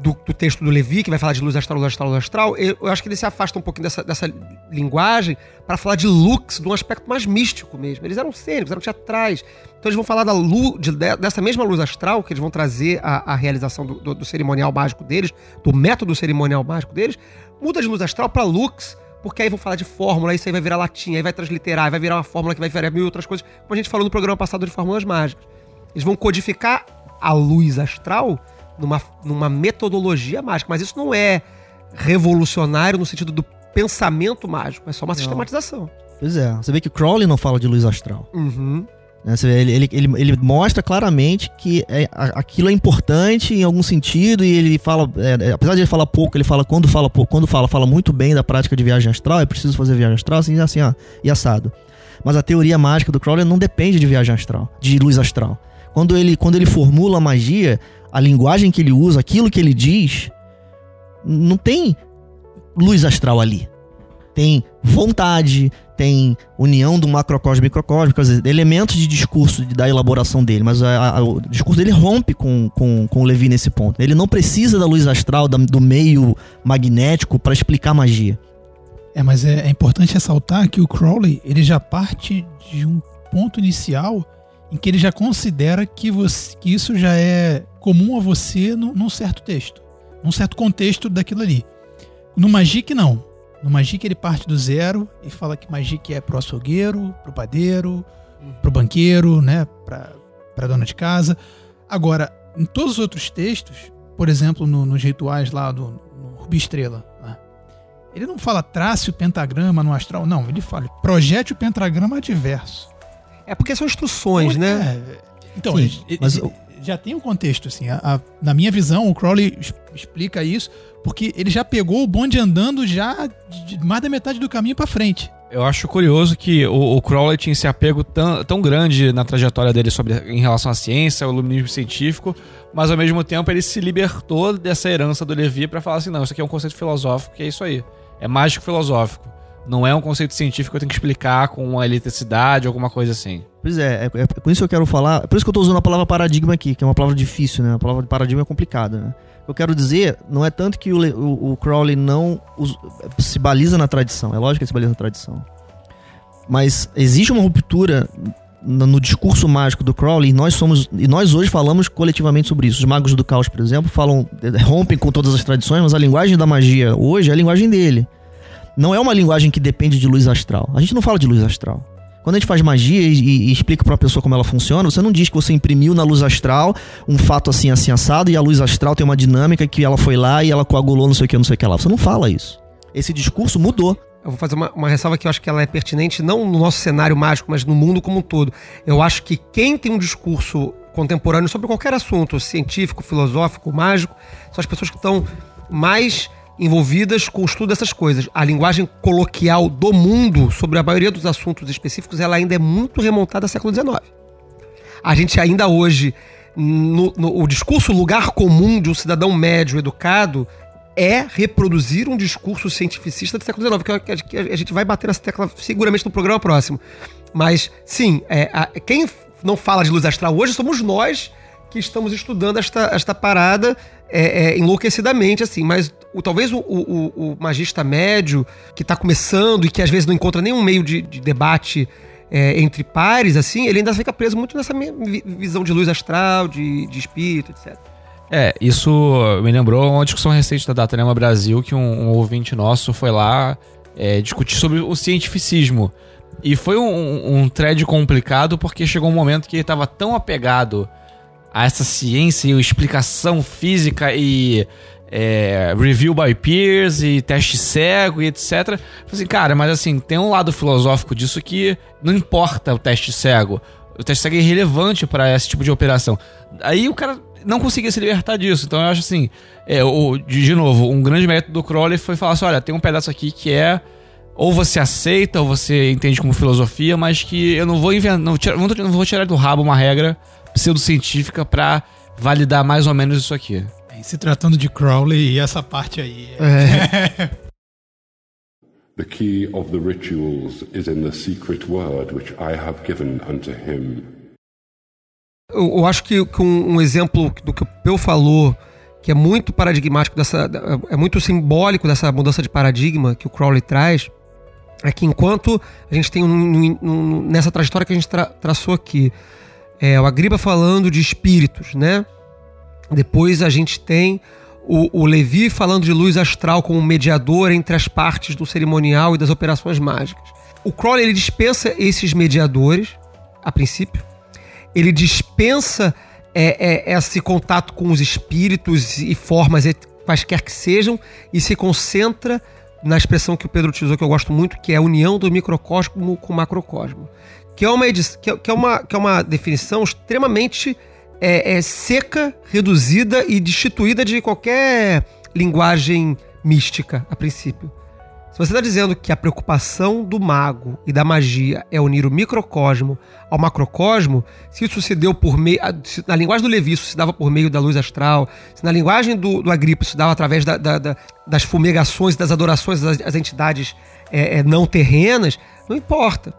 do, do texto do Levi, que vai falar de luz astral, luz astral, luz astral. Eu, eu acho que ele se afasta um pouquinho dessa, dessa linguagem pra falar de lux, de um aspecto mais místico mesmo. Eles eram cênicos, eram teatrais. Então eles vão falar da luz, de- de- dessa mesma luz astral, que eles vão trazer a, realização do, do- do cerimonial mágico deles, do método cerimonial mágico deles, muda de luz astral pra lux, porque aí vão falar de fórmula, isso aí vai virar latim, aí vai transliterar, aí vai virar uma fórmula que vai virar mil outras coisas, como a gente falou no programa passado de fórmulas mágicas. Eles vão codificar a luz astral numa, numa metodologia mágica, mas isso não é revolucionário no sentido do pensamento mágico, é só uma sistematização. Pois é. Você vê que Crowley não fala de luz astral. Uhum. né? Você vê, ele, ele, ele, ele mostra claramente que é, aquilo é importante em algum sentido e ele fala, é, é, apesar de ele falar pouco, ele fala quando fala pouco, quando fala, fala muito bem da prática de viagem astral, é preciso fazer viagem astral, assim, assim, ó, e assado. Mas a teoria mágica do Crowley não depende de viagem astral, de luz astral. Quando ele, quando ele formula a magia, a linguagem que ele usa, aquilo que ele diz, não tem luz astral ali. Tem vontade, tem união do macrocosmo e microcosmo, quer dizer, elementos de discurso da elaboração dele, mas a- a- o discurso dele rompe com, com, com o Levi nesse ponto. Ele não precisa da luz astral, da- do meio magnético para explicar magia. É, mas é, é importante ressaltar que o Crowley ele já parte de um ponto inicial em que ele já considera que, você, que isso já é comum a você num, num certo texto, num certo contexto daquilo ali. No Magic, não. No Magic ele parte do zero e fala que Magic é pro açougueiro, pro padeiro, pro banqueiro, né, pra, pra dona de casa. Agora, em todos os outros textos, por exemplo, no- nos rituais lá do no Rubi Estrela, lá, ele não fala trace o pentagrama no astral, não. Ele fala projete o pentagrama adverso. É porque são instruções, né? É, então, Sim, ele- mas já tem um contexto, assim. a- a- na minha visão, o Crowley explica isso porque ele já pegou o bonde andando já de, de mais da metade do caminho pra frente. Eu acho curioso que o, o Crowley tinha esse apego tão, tão grande na trajetória dele sobre, em relação à ciência, ao iluminismo científico, mas ao mesmo tempo ele se libertou dessa herança do Levi pra falar assim: não, isso aqui é um conceito filosófico, que é isso aí. É mágico filosófico. Não é um conceito científico que eu tenho que explicar com uma eletricidade, alguma coisa assim. Pois é, é, é por isso que eu quero falar. é Por isso que eu tô usando a palavra paradigma aqui, que é uma palavra difícil, né? A palavra paradigma é complicada, né? Eu quero dizer não é tanto que o, o- o Crowley não se baliza na tradição. É lógico que ele se baliza na tradição. Mas existe uma ruptura no, no discurso mágico do Crowley e nós somos e nós hoje falamos coletivamente sobre isso. Os magos do caos, por exemplo, falam rompem com todas as tradições, mas a linguagem da magia hoje é a linguagem dele. Não é uma linguagem que depende de luz astral. A gente não fala de luz astral. Quando a gente faz magia e, e- e explica pra uma pessoa como ela funciona, você não diz que você imprimiu na luz astral um fato assim, assim, assado, e a luz astral tem uma dinâmica que ela foi lá e ela coagulou não sei o que, não sei o que lá. Você não fala isso. Esse discurso mudou. Eu vou fazer uma, uma ressalva que eu acho que ela é pertinente não no nosso cenário mágico, mas no mundo como um todo. Eu acho que quem tem um discurso contemporâneo sobre qualquer assunto, científico, filosófico, mágico, são as pessoas que estão mais envolvidas com o estudo dessas coisas. A linguagem coloquial do mundo sobre a maioria dos assuntos específicos, ela ainda é muito remontada ao século XIX. A gente ainda hoje, no, no- o discurso lugar comum de um cidadão médio educado é reproduzir um discurso cientificista do século XIX, que, eu- que a gente vai bater nessa tecla seguramente no programa próximo. Mas, sim, é, a- quem não fala de luz astral hoje somos nós que estamos estudando esta, esta parada é, é, enlouquecidamente, assim. Mas o, talvez o, o- o magista médio, que está começando e que às vezes não encontra nenhum meio de, de debate é, entre pares, assim, ele ainda fica preso muito nessa visão de luz astral, de, de espírito, etc. É, isso me lembrou uma discussão recente da Datanema Brasil, que um, um ouvinte nosso foi lá é, discutir sobre o cientificismo. E foi um, um, um thread complicado porque chegou um momento que ele estava tão apegado a essa ciência e explicação física e é, review by peers e teste cego e etc. Assim, cara, mas assim, tem um lado filosófico disso que não importa o teste cego. O teste cego é irrelevante para esse tipo de operação. Aí o cara não conseguia se libertar disso. Então eu acho assim, é, o, de, de novo, um grande método do Crowley foi falar assim, olha, tem um pedaço aqui que é ou você aceita, ou você entende como filosofia, mas que eu não vou inventar, não, não, vou tirar do rabo uma regra pseudocientífica pra validar mais ou menos isso aqui. Se tratando de Crowley, essa parte aí. É. The key of the rituals is in the secret word which I have given unto him. Eu, eu acho que, que um, um exemplo do que o Peu falou, que é muito paradigmático dessa. é muito simbólico dessa mudança de paradigma que o Crowley traz, é que enquanto a gente tem um- um- um- nessa trajetória que a gente tra- traçou aqui, é, o Agriba falando de espíritos, né? Depois a gente tem o, o Levi falando de luz astral como mediador entre as partes do cerimonial e das operações mágicas. O Crowley ele dispensa esses mediadores, a princípio. Ele dispensa é, é, esse contato com os espíritos e formas quaisquer que sejam e se concentra na expressão que o Pedro utilizou, que eu gosto muito, que é a união do microcosmo com o macrocosmo. Que é uma, que é, que é uma, que é uma definição extremamente é, é, seca, reduzida e destituída de qualquer linguagem mística, a princípio. Se você está dizendo que a preocupação do mago e da magia é unir o microcosmo ao macrocosmo, se isso se deu por meio. se Na linguagem do Levi, isso se dava por meio da luz astral, se na linguagem do, do Agripa isso se dava através da- da- da- das fumegações, das adorações das, das entidades é, é, não terrenas, não importa.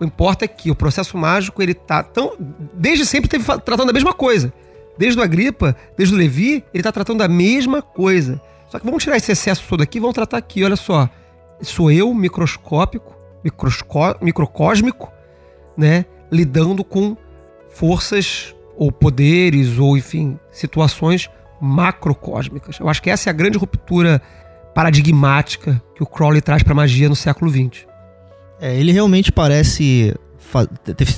O importa é que o processo mágico, ele tá tão. Desde sempre teve tratando da mesma coisa. Desde o Agripa, desde o Levi, ele tá tratando da mesma coisa. Só que vamos tirar esse excesso todo aqui, vamos tratar aqui, olha só. Sou eu, microscópico, microsco- microcósmico, né? Lidando com forças ou poderes, ou enfim, situações macrocósmicas. Eu acho que essa é a grande ruptura paradigmática que o Crowley traz para magia no século XX. É, ele realmente parece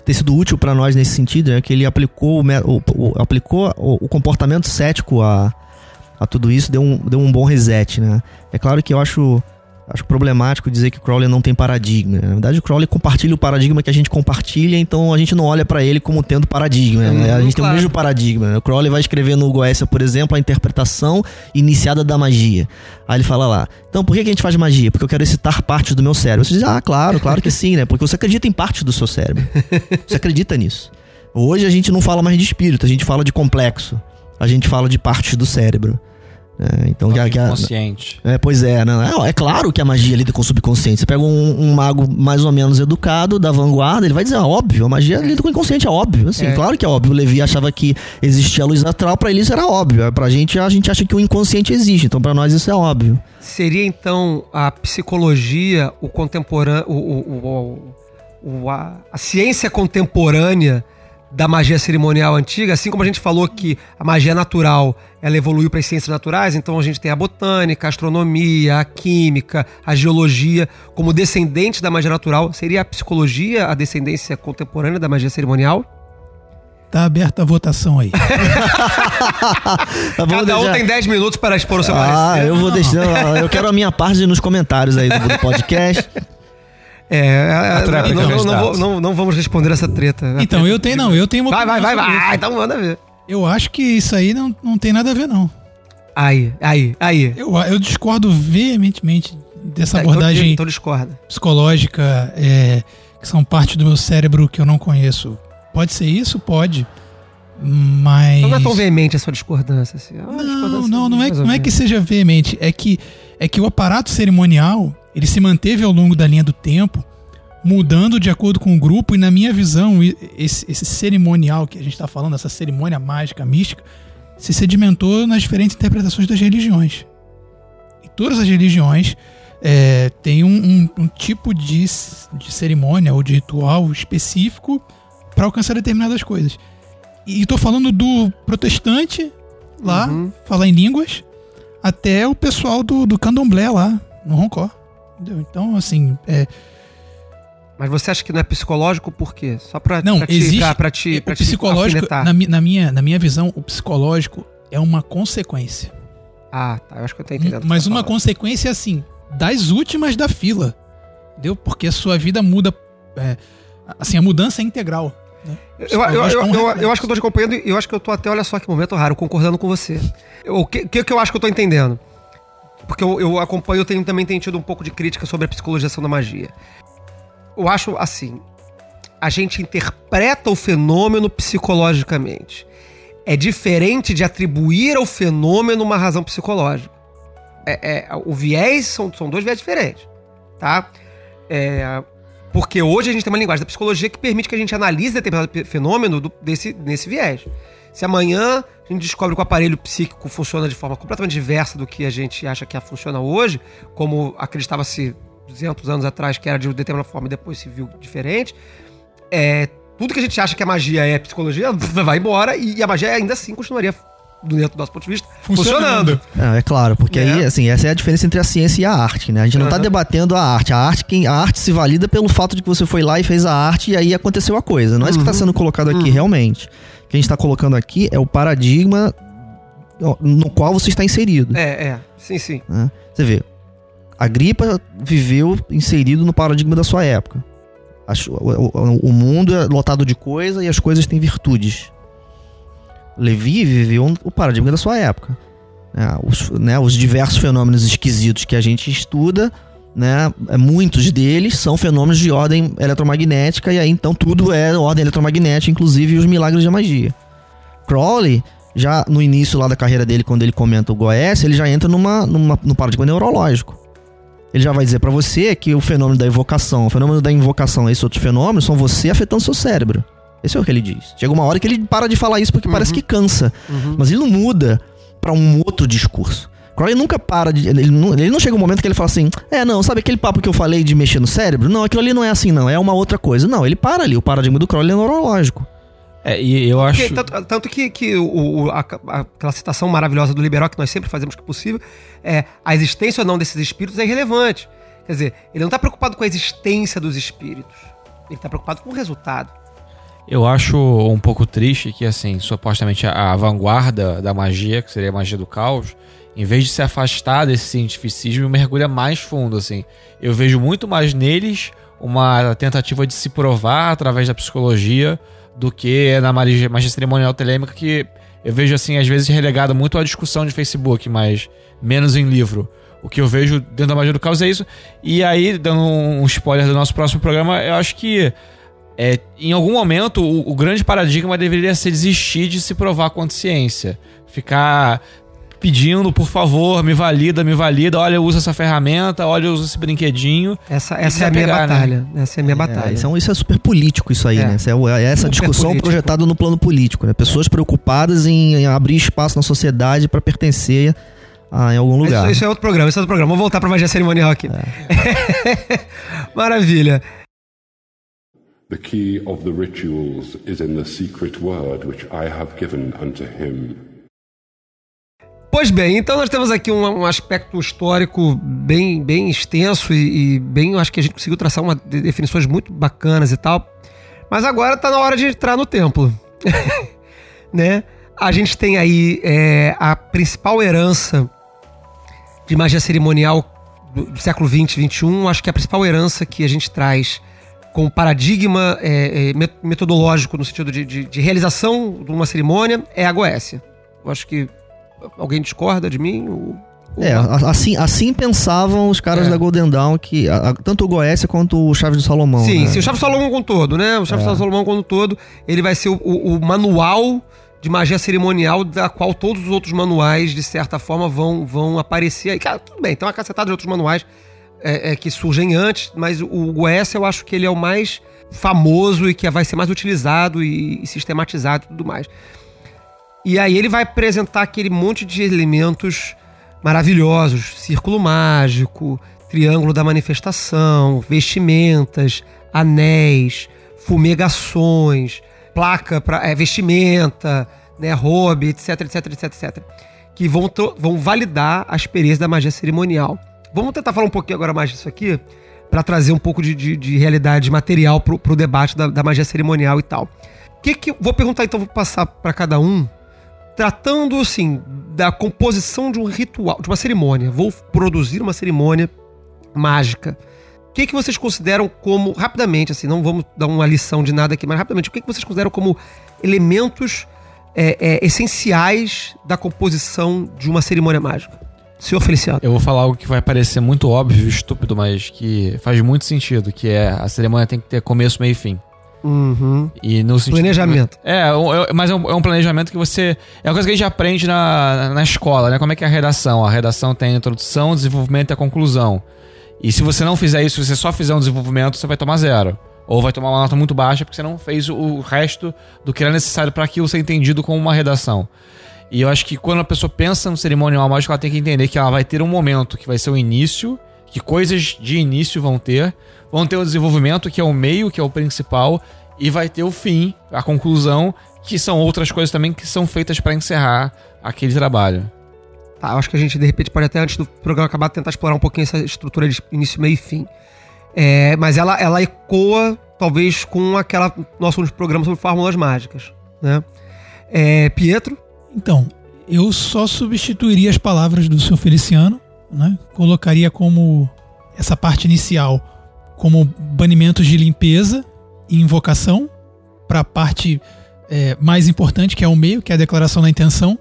ter, sido útil para nós nesse sentido, né? Que ele aplicou o- o- aplicou o, o comportamento cético a, a tudo isso, deu um, deu um bom reset, né? É claro que eu acho, acho problemático dizer que o Crowley não tem paradigma. Na verdade, o Crowley compartilha o paradigma que a gente compartilha, então a gente não olha para ele como tendo paradigma. né? Uhum, a gente tem o claro. mesmo paradigma. né? O Crowley vai escrever no Goécia, por exemplo, a interpretação iniciada da magia. Aí ele fala lá, então por que que a gente faz magia? Porque eu quero excitar partes do meu cérebro. Você diz, ah, claro, claro que sim, né? Porque você acredita em partes do seu cérebro. Você acredita nisso. Hoje a gente não fala mais de espírito, a gente fala de complexo. A gente fala de partes do cérebro. É, então, que a- que a- Consciente. é, pois é, não, é, é claro que a magia lida com o subconsciente. Você pega um, um mago mais ou menos educado, da vanguarda, ele vai dizer, ah, óbvio, a magia lida com o inconsciente, é óbvio. Assim, É. claro que é óbvio. O Levi achava que existia a luz astral, pra ele isso era óbvio. Pra gente, a gente acha que o inconsciente existe, então pra nós isso é óbvio. Seria então a psicologia, o contemporâneo, o, o- o- o- a, a ciência contemporânea da magia cerimonial antiga, assim como a gente falou que a magia natural ela evoluiu para as ciências naturais, então a gente tem a botânica, a astronomia, a química, a geologia como descendentes da magia natural. Seria a psicologia a descendência contemporânea da magia cerimonial? Tá aberta a votação aí. Tá bom, Cada um tem 10 minutos para expor o seu Ah, parecer. eu vou deixar. Eu quero a minha parte nos comentários aí do podcast. É, A não, não, não, não- não vamos responder essa treta. Então, eu tenho, não, eu tenho uma Vai, vai, vai, vai. Então manda ver. Eu acho que isso aí não, não tem nada a ver, não. Aí, aí, aí. Eu, eu discordo veementemente dessa Tá, então- abordagem Então discorda. psicológica, é, que são parte do meu cérebro que eu não conheço. Pode ser isso? Pode. Mas. Então não é tão veemente a sua discordância. Assim. É Não, discordância não, não é, não é que seja veemente. É que, é que o aparato cerimonial ele se manteve ao longo da linha do tempo, mudando de acordo com o grupo, e na minha visão, esse, esse cerimonial que a gente está falando, essa cerimônia mágica, mística, se sedimentou nas diferentes interpretações das religiões. E todas as religiões é, têm um, um- um tipo de, de cerimônia ou de ritual específico para alcançar determinadas coisas. E estou falando do protestante lá, Uhum. falar em línguas, até o pessoal do, do candomblé lá, no Hong Kong. Entendeu? Então, assim, é, Mas você acha que não é psicológico por quê? Só pra, Não, pra te, existe- pra, pra te, pra o te psicológico, na, na minha, na minha visão, o psicológico é uma consequência. Ah, tá. Eu acho que eu tô entendendo. Mas tá uma falando. consequência, assim, das últimas da fila. Entendeu? Porque a sua vida muda. é, assim, a mudança é integral. né? Eu, eu, eu, eu, eu, acho que eu tô te acompanhando e eu acho que eu tô até, olha só que momento raro, concordando com você. O que, que, que eu acho que eu tô entendendo? Porque eu, eu acompanho, eu tenho, também tenho tido um pouco de crítica sobre a psicologização da magia. Eu acho assim, a gente interpreta o fenômeno psicologicamente. É diferente de atribuir ao fenômeno uma razão psicológica. É, é, o viés são, são dois viés diferentes, tá? É, porque hoje a gente tem uma linguagem da psicologia que permite que a gente analise determinado fenômeno do, desse, nesse viés. Se amanhã a gente descobre que o aparelho psíquico funciona de forma completamente diversa do que a gente acha que funciona hoje, como acreditava-se 200 anos atrás que era de determinada forma e depois se viu diferente, é, tudo que a gente acha que a magia é psicologia vai embora e a magia ainda assim continuaria dentro do nosso ponto de vista, funcionando. funcionando. É, é, claro, porque é. aí, assim, essa é a diferença entre a ciência e a arte, né? A gente não está debatendo a arte. A arte, quem, a arte se valida pelo fato de que você foi lá e fez a arte e aí aconteceu a coisa. Não é isso que está uhum. sendo colocado aqui uhum. realmente. O que a gente está colocando aqui é o paradigma no qual você está inserido. É, é. Sim, sim. Né? Você vê, a gripa viveu inserido no paradigma da sua época. O, o mundo é lotado de coisa e as coisas têm virtudes. Levi viveu o paradigma da sua época. É, os, né, os diversos fenômenos esquisitos que a gente estuda, né, é, muitos deles são fenômenos de ordem eletromagnética, e aí então tudo é ordem eletromagnética, inclusive os milagres da magia. Crowley, já no início lá da carreira dele, quando ele comenta o Goethe, ele já entra numa, numa, no paradigma neurológico. Ele já vai dizer para você que o fenômeno da evocação, o fenômeno da invocação e esses outros fenômenos são você afetando seu cérebro. Esse é o que ele diz. Chega uma hora que ele para de falar isso porque uhum. parece que cansa. Uhum. Mas ele não muda para um outro discurso. Crowley nunca para de. Ele não, ele não chega um momento que ele fala assim: É, não, sabe aquele papo que eu falei de mexer no cérebro? Não, aquilo ali não é assim, não. É uma outra coisa. Não, ele para ali. O paradigma do Crowley é neurológico. É, e eu acho. Porque, tanto, tanto, que, que o, o a, aquela citação maravilhosa do Liberal, que nós sempre fazemos que é possível, é a existência ou não desses espíritos é irrelevante. Quer dizer, ele não está preocupado com a existência dos espíritos. Ele está preocupado com o resultado. Eu acho um pouco triste que, assim, supostamente a, a, vanguarda da magia, que seria a magia do caos, em vez de se afastar desse cientificismo, mergulha mais fundo, assim. Eu vejo muito mais neles uma tentativa de se provar através da psicologia do que na magia, magia cerimonial telêmica, que eu vejo, assim, às vezes relegada muito à discussão de Facebook, mas menos em livro. O que eu vejo dentro da magia do caos é isso. E aí, dando um spoiler do nosso próximo programa, eu acho que é, em algum momento, o, o, grande paradigma deveria ser desistir de se provar com ciência. Ficar pedindo, por favor, me valida, me valida, olha, eu uso essa ferramenta, olha, eu uso esse brinquedinho. Essa, essa é a minha pegar, né? batalha. Né? Essa é a minha é, batalha. Isso é, isso é super político, isso aí, é. né? Essa, é, essa super discussão projetada no plano político, né? Pessoas preocupadas em, em abrir espaço na sociedade para pertencer a, em algum lugar. Isso, isso, é outro programa, isso é outro programa. Vamos voltar para magia cerimonial aqui. É. Maravilha. The key of the rituals is in the secret word which I have given unto him. Pois bem, então nós temos aqui um, um aspecto histórico bem, bem extenso e, e, bem, acho que a gente conseguiu traçar uma definições muito bacanas e tal. Mas agora está na hora de entrar no templo, né? A gente tem aí é, a principal herança de magia cerimonial do, do século 20 e 21. Acho que a principal herança que a gente traz com paradigma é, é, metodológico no sentido de, de, de, realização de uma cerimônia é a Goécia. Eu acho que alguém discorda de mim? Ou, ou é, assim, assim pensavam os caras é. da Golden Dawn, que a, tanto o Goécia quanto o Chaves de Salomão. Sim, né? sim, o Chaves de Salomão como todo, né? O Chaves de é. Salomão como todo, ele vai ser o, o, o manual de magia cerimonial da qual todos os outros manuais, de certa forma, vão, vão aparecer aí. Cara, tudo bem, tem uma cacetada de outros manuais é, é, que surgem antes, mas o Goethe eu acho que ele é o mais famoso e que vai ser mais utilizado e, e sistematizado e tudo mais. E aí ele vai apresentar aquele monte de elementos maravilhosos: círculo mágico, triângulo da manifestação, vestimentas, anéis, fumegações, placa para é, vestimenta, né, robe, etc, etc, etc, etc, que vão, vão validar a experiência da magia cerimonial. Vamos tentar falar um pouquinho agora mais disso aqui, para trazer um pouco de, de, de realidade material pro, pro debate da, da, magia cerimonial e tal. Que que, vou perguntar então, vou passar para cada um, tratando assim da composição de um ritual, de uma cerimônia. Vou produzir uma cerimônia mágica. O que, que vocês consideram como, rapidamente, assim, não vamos dar uma lição de nada aqui, mas rapidamente, o que, que vocês consideram como elementos é, é, essenciais da composição de uma cerimônia mágica? Senhor Feliciano. Eu vou falar algo que vai parecer muito óbvio, estúpido, mas que faz muito sentido, que é a cerimônia tem que ter começo, meio e fim. Uhum. E no sentido- Planejamento. É, um- é- mas é um, é um planejamento que você. É uma coisa que a gente aprende na, na escola, né? Como é que é a redação? A redação tem a introdução, o desenvolvimento e a conclusão. E se você não fizer isso, se você só fizer um desenvolvimento, você vai tomar zero. Ou vai tomar uma nota muito baixa porque você não fez o, o resto do que era necessário para aquilo ser entendido como uma redação. E eu acho que quando a pessoa pensa no cerimonial mágico, ela tem que entender que ela vai ter um momento que vai ser o início, que coisas de início vão ter, vão ter o desenvolvimento, que é o meio, que é o principal, e vai ter o fim, a conclusão, que são outras coisas também que são feitas para encerrar aquele trabalho. Tá, eu acho que a gente, de repente, pode até antes do programa acabar tentar explorar um pouquinho essa estrutura de início, meio e fim. É, mas ela, ela ecoa, talvez, com aquela nosso programa sobre fórmulas mágicas. Né? É, Pietro, Então, eu só substituiria as palavras do seu Feliciano, né? Colocaria como essa parte inicial como banimentos de limpeza e invocação para a parte é, mais importante, que é o meio, que é a declaração da intenção.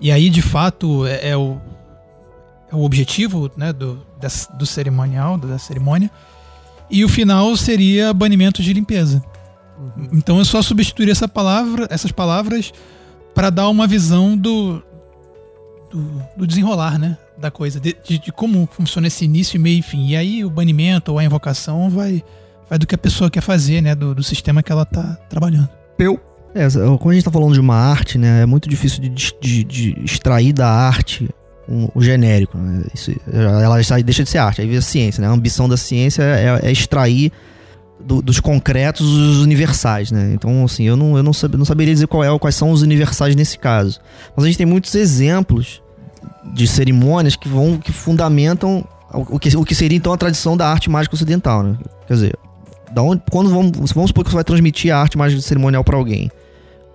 E aí, de fato, é, é o, é o objetivo né, do, do cerimonial, da cerimônia. E o final seria banimento de limpeza. Então eu só substituiria essa palavra, essas palavras para dar uma visão do, do, do desenrolar, né? Da coisa, de, de- de como funciona esse início, meio e fim. E aí o banimento ou a invocação vai, vai do que a pessoa quer fazer, né? Do, do sistema que ela tá trabalhando. Peu. É, quando a gente tá falando de uma arte, né, é muito difícil de, de- de extrair da arte um- o genérico. né? Isso, ela deixa de ser arte, aí vira ciência, né? A ambição da ciência é, é extrair do- dos concretos os universais, né? Então, assim, eu não, eu não, não saberia dizer qual é, quais são os universais nesse caso. Mas a gente tem muitos exemplos de cerimônias que vão, que fundamentam o que, o que seria então a tradição da arte mágica ocidental, né? Quer dizer, da onde, quando vamos, vamos supor que você vai transmitir a arte mágica cerimonial para alguém,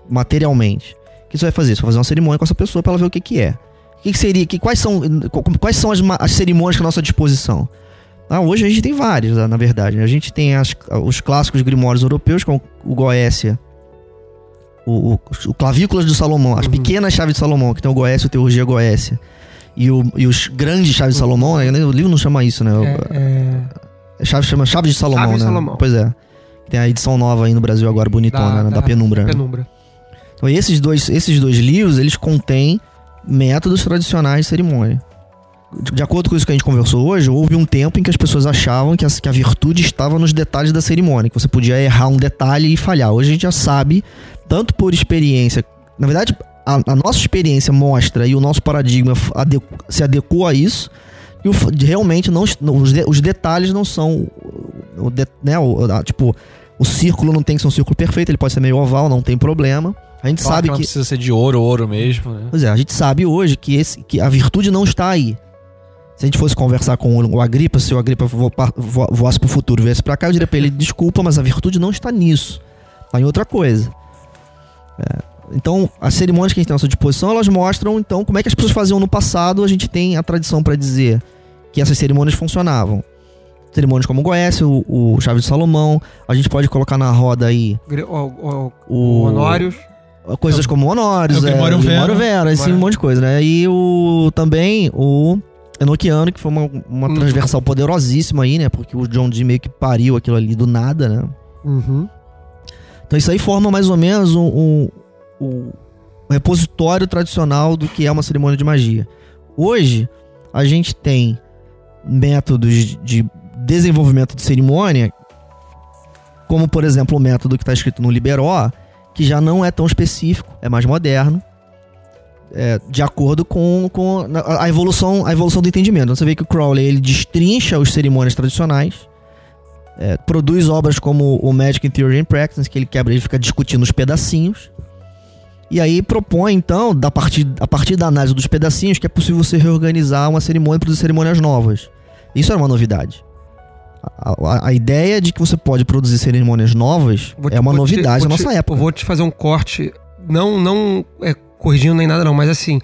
materialmente. O que você vai fazer? Você vai fazer uma cerimônia com essa pessoa para ela ver o que, que é. O que, que seria? Que, quais são, quais são as, as cerimônias que à nossa disposição? Ah, hoje a gente tem várias, na verdade. A gente tem as- os clássicos grimórios europeus, como o Goécia, o, o, o Clavículas do Salomão, as Uhum. pequenas chaves de Salomão, que tem o Goécia o Teurgia Goécia. E, o, e os grandes chaves de Salomão, né? o livro não chama isso, né? É, é, chave, chama Chaves de Salomão, Chaves de né? Salomão. Pois é. Tem a edição nova aí no Brasil agora, bonitona, né? da, Penumbra. né? Penumbra. Então esses dois, esses dois livros, eles contêm métodos tradicionais de cerimônia. De, acordo com isso que a gente conversou hoje, houve um tempo em que as pessoas achavam que a, que a virtude estava nos detalhes da cerimônia, que você podia errar um detalhe e falhar. Hoje a gente já sabe, tanto por experiência, na verdade, a, a nossa experiência mostra e o nosso paradigma ade- se adequou a isso, e o realmente não, os, de- os detalhes não são, o, de- né, o- a- tipo, o círculo não tem que ser um círculo perfeito, ele pode ser meio oval, não tem problema. A gente Claro sabe não que precisa ser de ouro, ouro mesmo, né? Pois é, a gente sabe hoje que, esse, que a virtude não está aí. Se a gente fosse conversar com o Agripa, se o Agripa vo- vo- voasse pro futuro e viesse pra cá, eu diria pra ele, desculpa, mas a virtude não está nisso. Está em outra coisa. É, Então, as cerimônias que a gente tem à nossa disposição, elas mostram, então, como é que as pessoas faziam no passado. A gente tem a tradição pra dizer que essas cerimônias funcionavam. Cerimônias como o Goécia, o, o Chave de Salomão. A gente pode colocar na roda aí O, o, o... Honórios. Coisas como Honórios, é o é, Grimório Vera. Vera, esse monte de coisa, né? E o, também o Enochiano, que foi uma, uma Hum. transversal poderosíssima aí, né? Porque o John Dee meio que pariu aquilo ali do nada, né? Uhum. Então isso aí forma mais ou menos um, um- um repositório tradicional do que é uma cerimônia de magia. Hoje, a gente tem métodos de desenvolvimento de cerimônia, como por exemplo o método que está escrito no Liberó, que já não é tão específico, é mais moderno, é, de acordo com, com a evolução, a evolução do entendimento. Então, você vê que o Crowley ele destrincha os cerimônias tradicionais, é, produz obras como o Magic in Theory and Practice, que ele quebra e fica discutindo os pedacinhos. E aí propõe, então, da partir, a partir da análise dos pedacinhos, que é possível você reorganizar uma cerimônia e produzir cerimônias novas. Isso era uma novidade. A, a- a ideia de que você pode produzir cerimônias novas te- é uma te- novidade te- nossa Eu época. vou te fazer um corte, não, não é, corrigindo nem nada não, mas assim,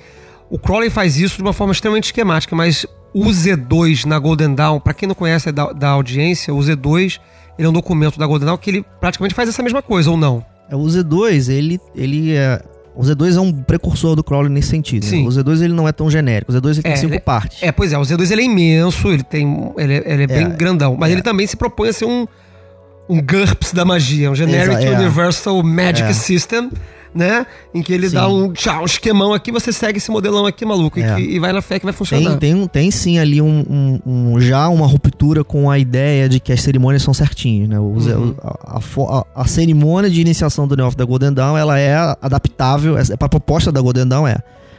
o Crowley faz isso de uma forma extremamente esquemática, mas o Z2 na Golden Dawn, pra quem não conhece é da, da audiência, o Z2 ele é um documento da Golden Dawn que ele praticamente faz essa mesma coisa, ou não? É, O Z2, ele, ele é, O Z2 é um precursor do Crowley nesse sentido. né? Sim. O Z2 ele não é tão genérico. O Z2 ele tem É, cinco ele- partes. É, pois é, o Z2 ele é imenso, ele tem. Ele, é- ele é bem É, grandão, mas é. ele também se propõe a ser um, um GURPS da magia, um Generic Exa- é. Universal Magic É. System, né? Em que ele Sim. dá um, tchau, um esquemão aqui, você segue esse modelão aqui, maluco, e, É. que- e vai na fé que vai funcionar. Tem, tem, tem sim ali um, um- um- já uma ruptura com a ideia de que as cerimônias são certinhas, né? O- Uhum. a, a a- cerimônia de iniciação do Neof da Golden Dawn, ela é adaptável, é, a proposta da Golden Dawn é,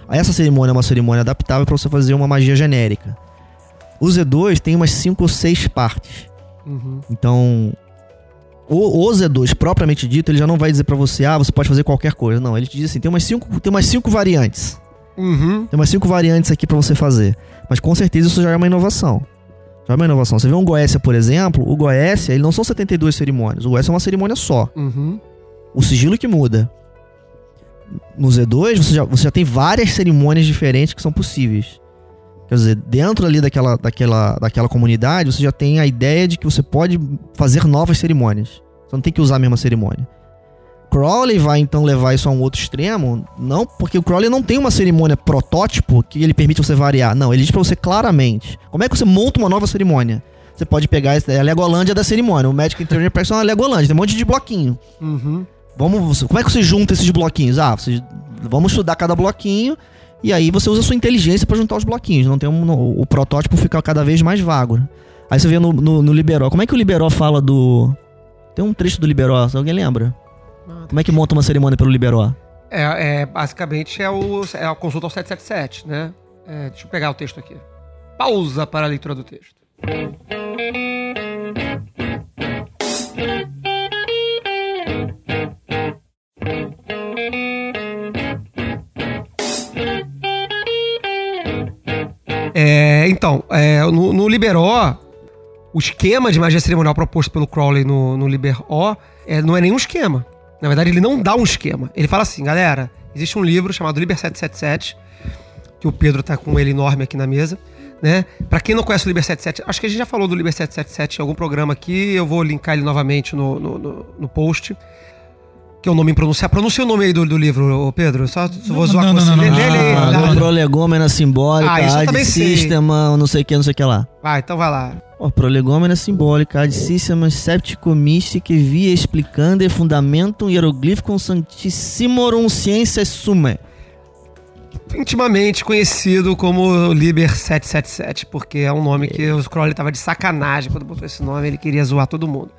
essa cerimônia é uma cerimônia adaptável para você fazer uma magia genérica. O Z2 tem umas 5 ou 6 partes. Uhum. Então, o, o Z2 propriamente dito, ele já não vai dizer pra você, ah, você pode fazer qualquer coisa. Não, ele te diz assim, tem umas cinco, tem umas cinco variantes. Uhum. Tem umas cinco variantes aqui pra você fazer. Mas com certeza isso já é uma inovação. Já é uma inovação. Você vê um Goécia, por exemplo, o Goécia, ele não são 72 cerimônias. O Goécia é uma cerimônia só. Uhum. O sigilo que muda. No Z2, você já, você já tem várias cerimônias diferentes que são possíveis. Quer dizer, dentro ali daquela, daquela, daquela comunidade, você já tem a ideia de que você pode fazer novas cerimônias. Você não tem que usar a mesma cerimônia. Crowley vai então levar isso a um outro extremo, não porque o Crowley não tem uma cerimônia protótipo que ele permite você variar. Não, ele diz pra você claramente como é que você monta uma nova cerimônia. Você pode pegar essa- é a Legolândia da cerimônia. O Magic Interior Person é a Legolândia, tem um monte de bloquinho. Uhum. Vamos, como é que você junta esses bloquinhos? Ah, você, vamos estudar cada bloquinho e aí você usa a sua inteligência pra juntar os bloquinhos. Não tem um, no- o protótipo fica cada vez mais vago. né? Aí você vê no, no, no Liberó. Como é que o Liberó fala do. Tem um trecho do Liberó, alguém lembra? Como é que monta uma cerimônia pelo Liberó? É, é, basicamente é, o, é a consulta ao 777, né? É, deixa eu pegar o texto aqui. Pausa para a leitura do texto. É, então, é, no, no Liberó, o esquema de magia cerimonial proposto pelo Crowley no, no Liberó é, não é nenhum esquema. Na verdade, ele não dá um esquema. Ele fala assim, galera, existe um livro chamado Liber 777, que o Pedro tá com ele enorme aqui na mesa, né? Pra quem não conhece o Liber 77, acho que a gente já falou do Liber 777 em algum programa aqui, eu vou linkar ele novamente no, no, no- no post. Que é o nome impronunciável. Pronuncia o nome aí do, do livro, Pedro. Só, só vou zoar não, com não, você. não, Lê- não, lê- não, lê- não, não, prolegômena simbólica, Ah, isso eu ad também sei. não sei o que, não sei o que lá. Vai, então vai lá. Ó, prolegômena simbólica, ad systema septico mystic via explicando e fundamentum hieroglífico santissimorum ciência summe. intimamente conhecido como Liber 777, porque é um nome que o Crowley tava de sacanagem quando botou esse nome, ele queria zoar todo mundo.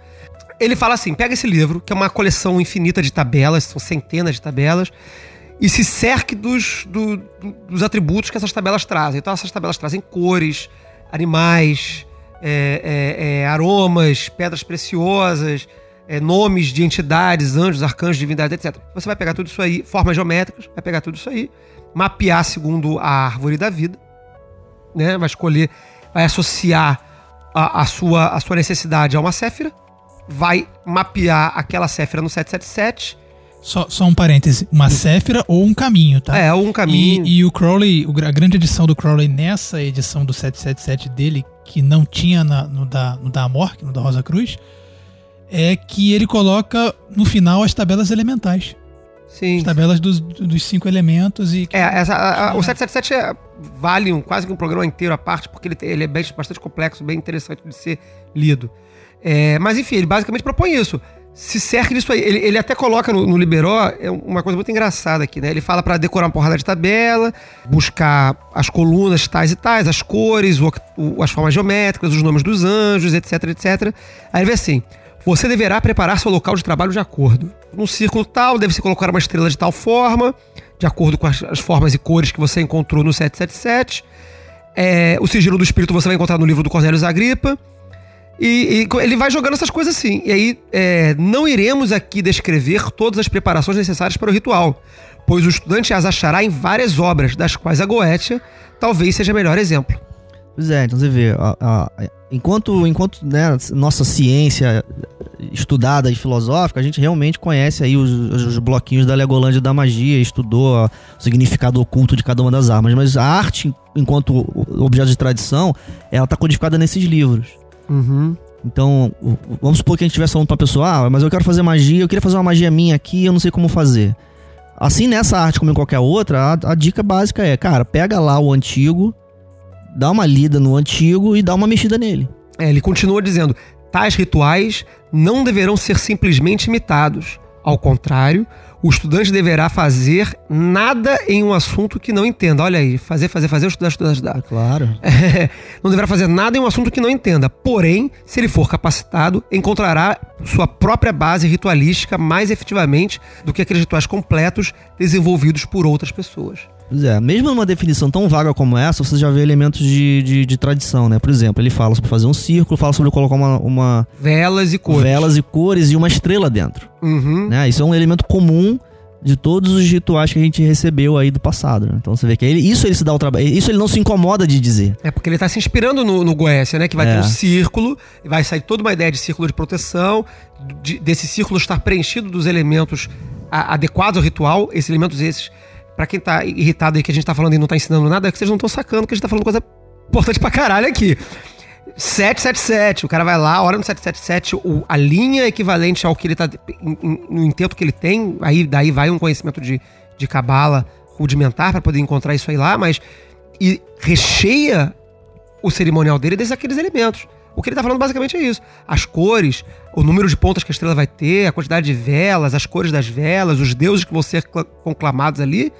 Ele fala assim: pega esse livro, que é uma coleção infinita de tabelas, são centenas de tabelas, e se cerque dos, do- dos atributos que essas tabelas trazem. Então, essas tabelas trazem cores, animais, é, é, é, aromas, pedras preciosas, é, nomes de entidades, anjos, arcanjos, divindades, etc. Você vai pegar tudo isso aí, formas geométricas, vai pegar tudo isso aí, mapear segundo a árvore da vida, né? Vai escolher, vai associar a, a sua, a sua necessidade a uma séfira, vai mapear aquela séfira no 777, Só, só um parêntese. Uma Séfira ou um caminho, tá? é, um caminho. E, e o Crowley, a grande edição do Crowley nessa edição do 777 dele, que não tinha na- no, da, no da Amor, no da Rosa Cruz, é que ele coloca no final as tabelas elementais. Sim. As tabelas dos, dos cinco elementos e. É, essa, a- a- o 777 é- vale um, quase que um programa inteiro à parte, porque ele, ele é bastante complexo, bem interessante de ser lido. É, mas enfim, ele basicamente propõe isso. Se cerque disso aí. Ele, ele até coloca no, no Liberó é uma coisa muito engraçada aqui, né? Ele fala pra decorar uma porrada de tabela, buscar as colunas tais e tais, as cores, o- o- as formas geométricas, os nomes dos anjos, etc, etc. Aí ele vê assim: você deverá preparar seu local de trabalho de acordo. Num círculo tal, deve-se colocar uma estrela de tal forma, de acordo com as, as formas e cores que você encontrou no 777. É, o sigilo do espírito você vai encontrar no livro do Cornelius Agripa. E, e ele vai jogando essas coisas assim. E aí, é, não iremos aqui descrever todas as preparações necessárias para o ritual, pois o estudante as achará em várias obras, das quais a Goetia talvez seja o melhor exemplo. Pois é, então você vê, a- a- enquanto, enquanto né, nossa ciência estudada e filosófica, a gente realmente conhece aí os, os bloquinhos da Legolândia da magia, estudou a- o significado oculto de cada uma das armas, mas a arte, enquanto objeto de tradição, ela está codificada nesses livros. Uhum. Então, vamos supor que a gente estivesse falando pra pessoa, ah, mas eu quero fazer magia, eu queria fazer uma magia minha aqui, eu não sei como fazer. Assim, nessa arte como em qualquer outra, a, a dica básica é, cara, pega lá o antigo, dá uma lida no antigo e dá uma mexida nele. É, ele continua dizendo: tais rituais não deverão ser simplesmente imitados. Ao contrário, o estudante deverá fazer nada em um assunto que não entenda. Olha aí, fazer, fazer, fazer, estudar, estudar, estudar. Claro. não deverá fazer nada em um assunto que não entenda. Porém, se ele for capacitado, encontrará sua própria base ritualística mais efetivamente do que aqueles rituais completos desenvolvidos por outras pessoas. Pois é, mesmo numa definição tão vaga como essa, você já vê elementos de, de, de tradição, né? Por exemplo, ele fala sobre fazer um círculo, fala sobre colocar uma, uma Velas e cores. velas e cores e uma estrela dentro. Uhum. Né? Isso é um elemento comum de todos os rituais que a gente recebeu aí do passado. Né? Então você vê que ele, isso ele se dá o trabalho. Isso ele não se incomoda de dizer. É porque ele tá se inspirando no, no Goécia, né? Que vai É. ter um círculo, e vai sair toda uma ideia de círculo de proteção, de- desse círculo estar preenchido dos elementos a- adequados ao ritual, esses elementos esses. Pra quem tá irritado aí que a gente tá falando e não tá ensinando nada, é que vocês não estão sacando que a gente tá falando coisa importante pra caralho aqui. 777, o cara vai lá, hora no 777, o, a linha equivalente ao que ele tá. no intento que ele tem, aí daí vai um conhecimento de, de cabala rudimentar pra poder encontrar isso aí lá, mas. E recheia o cerimonial dele desses aqueles elementos. O que ele tá falando basicamente é isso. As cores, o número de pontas que a estrela vai ter, a quantidade de velas, as cores das velas, os deuses que vão ser cla- conclamados ali,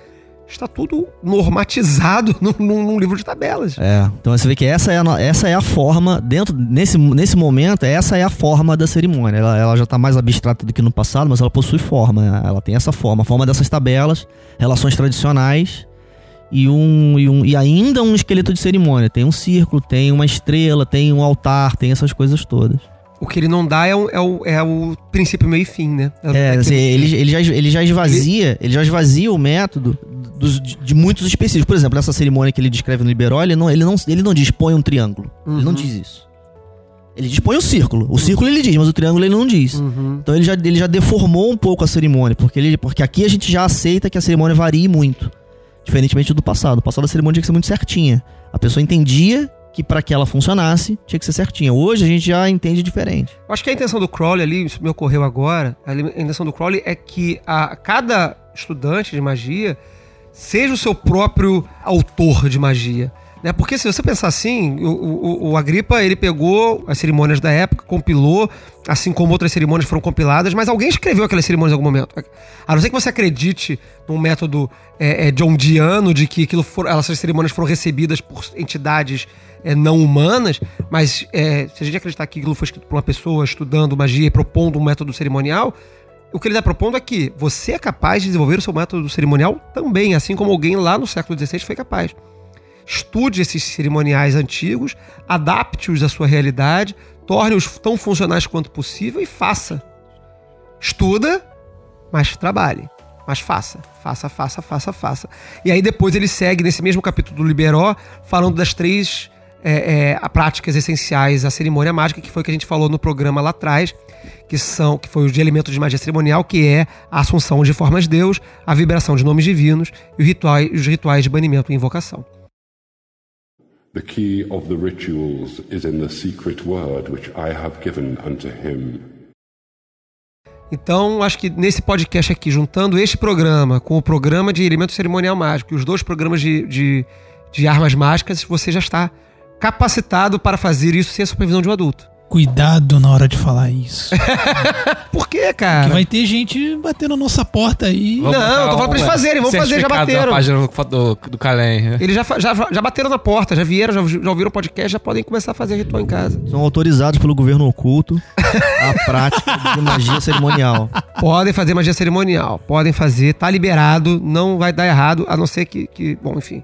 está tudo normatizado num, num- livro de tabelas. É. Então você vê que essa é a, essa é a forma, dentro nesse, nesse momento, essa é a forma da cerimônia. Ela, ela já está mais abstrata do que no passado, mas ela possui forma. Ela tem essa forma, a forma dessas tabelas, relações tradicionais e, um, e, um, e ainda um esqueleto de cerimônia. Tem um círculo, tem uma estrela, tem um altar, tem essas coisas todas. O que ele não dá é o, é o, é o princípio, meio e fim, né? É, aquilo assim, ele, ele, já, ele já esvazia, ele já esvazia o método dos, de, de muitos específicos. Por exemplo, nessa cerimônia que ele descreve no Liberó, ele não, ele não, ele não diz põe um triângulo. Ele não Uhum. diz isso. Ele diz põe um círculo. O círculo ele diz, mas o triângulo ele não diz. Uhum. Então ele já, ele já deformou um pouco a cerimônia, porque, ele, porque aqui a gente já aceita que a cerimônia varie muito. Diferentemente do passado. O passado a cerimônia tinha que ser muito certinha. A pessoa entendia que para que ela funcionasse, tinha que ser certinha. Hoje a gente já entende diferente. Acho que a intenção do Crowley ali, isso me ocorreu agora, a intenção do Crowley é que a, cada estudante de magia seja o seu próprio autor de magia. Né? Porque se você pensar assim, o, o, o Agripa ele pegou as cerimônias da época, compilou, assim como outras cerimônias foram compiladas, mas alguém escreveu aquelas cerimônias em algum momento. A não ser que você acredite num método é, é, de que aquilo for, essas cerimônias foram recebidas por entidades é, não humanas, mas é, se a gente acreditar que aquilo foi escrito por uma pessoa estudando magia e propondo um método cerimonial, o que ele está propondo é que você é capaz de desenvolver o seu método cerimonial também, assim como alguém lá no século XVI foi capaz. Estude esses cerimoniais antigos, adapte-os à sua realidade, torne-os tão funcionais quanto possível e faça. Estuda, mas trabalhe. Mas faça, faça, faça, faça, faça. E aí depois ele segue nesse mesmo capítulo do Liberó, falando das três é, é, práticas essenciais à cerimônia mágica, que foi o que a gente falou no programa lá atrás, que são que foi o de elementos de magia cerimonial, que é a assunção de formas de Deus, a vibração de nomes divinos e os rituais de banimento e invocação. The key of the rituals is in the secret word which I have given unto him. Então, acho que nesse podcast aqui, juntando este programa com o programa de elemento cerimonial mágico e os dois programas de, de, de armas mágicas, você já está capacitado para fazer isso sem a supervisão de um adulto. Cuidado na hora de falar isso. Por quê, Que cara? vai ter gente batendo na nossa porta aí. Não, eu tô falando pra eles fazerem, vamos fazer, já bateram. página do, do, do Calem. Eles já, já, já bateram na porta, já vieram, já, já ouviram o podcast, já podem começar a fazer ritual em casa. São autorizados pelo governo oculto a prática de magia cerimonial. Podem fazer magia cerimonial, podem fazer, tá liberado, não vai dar errado, a não ser que, que bom, enfim.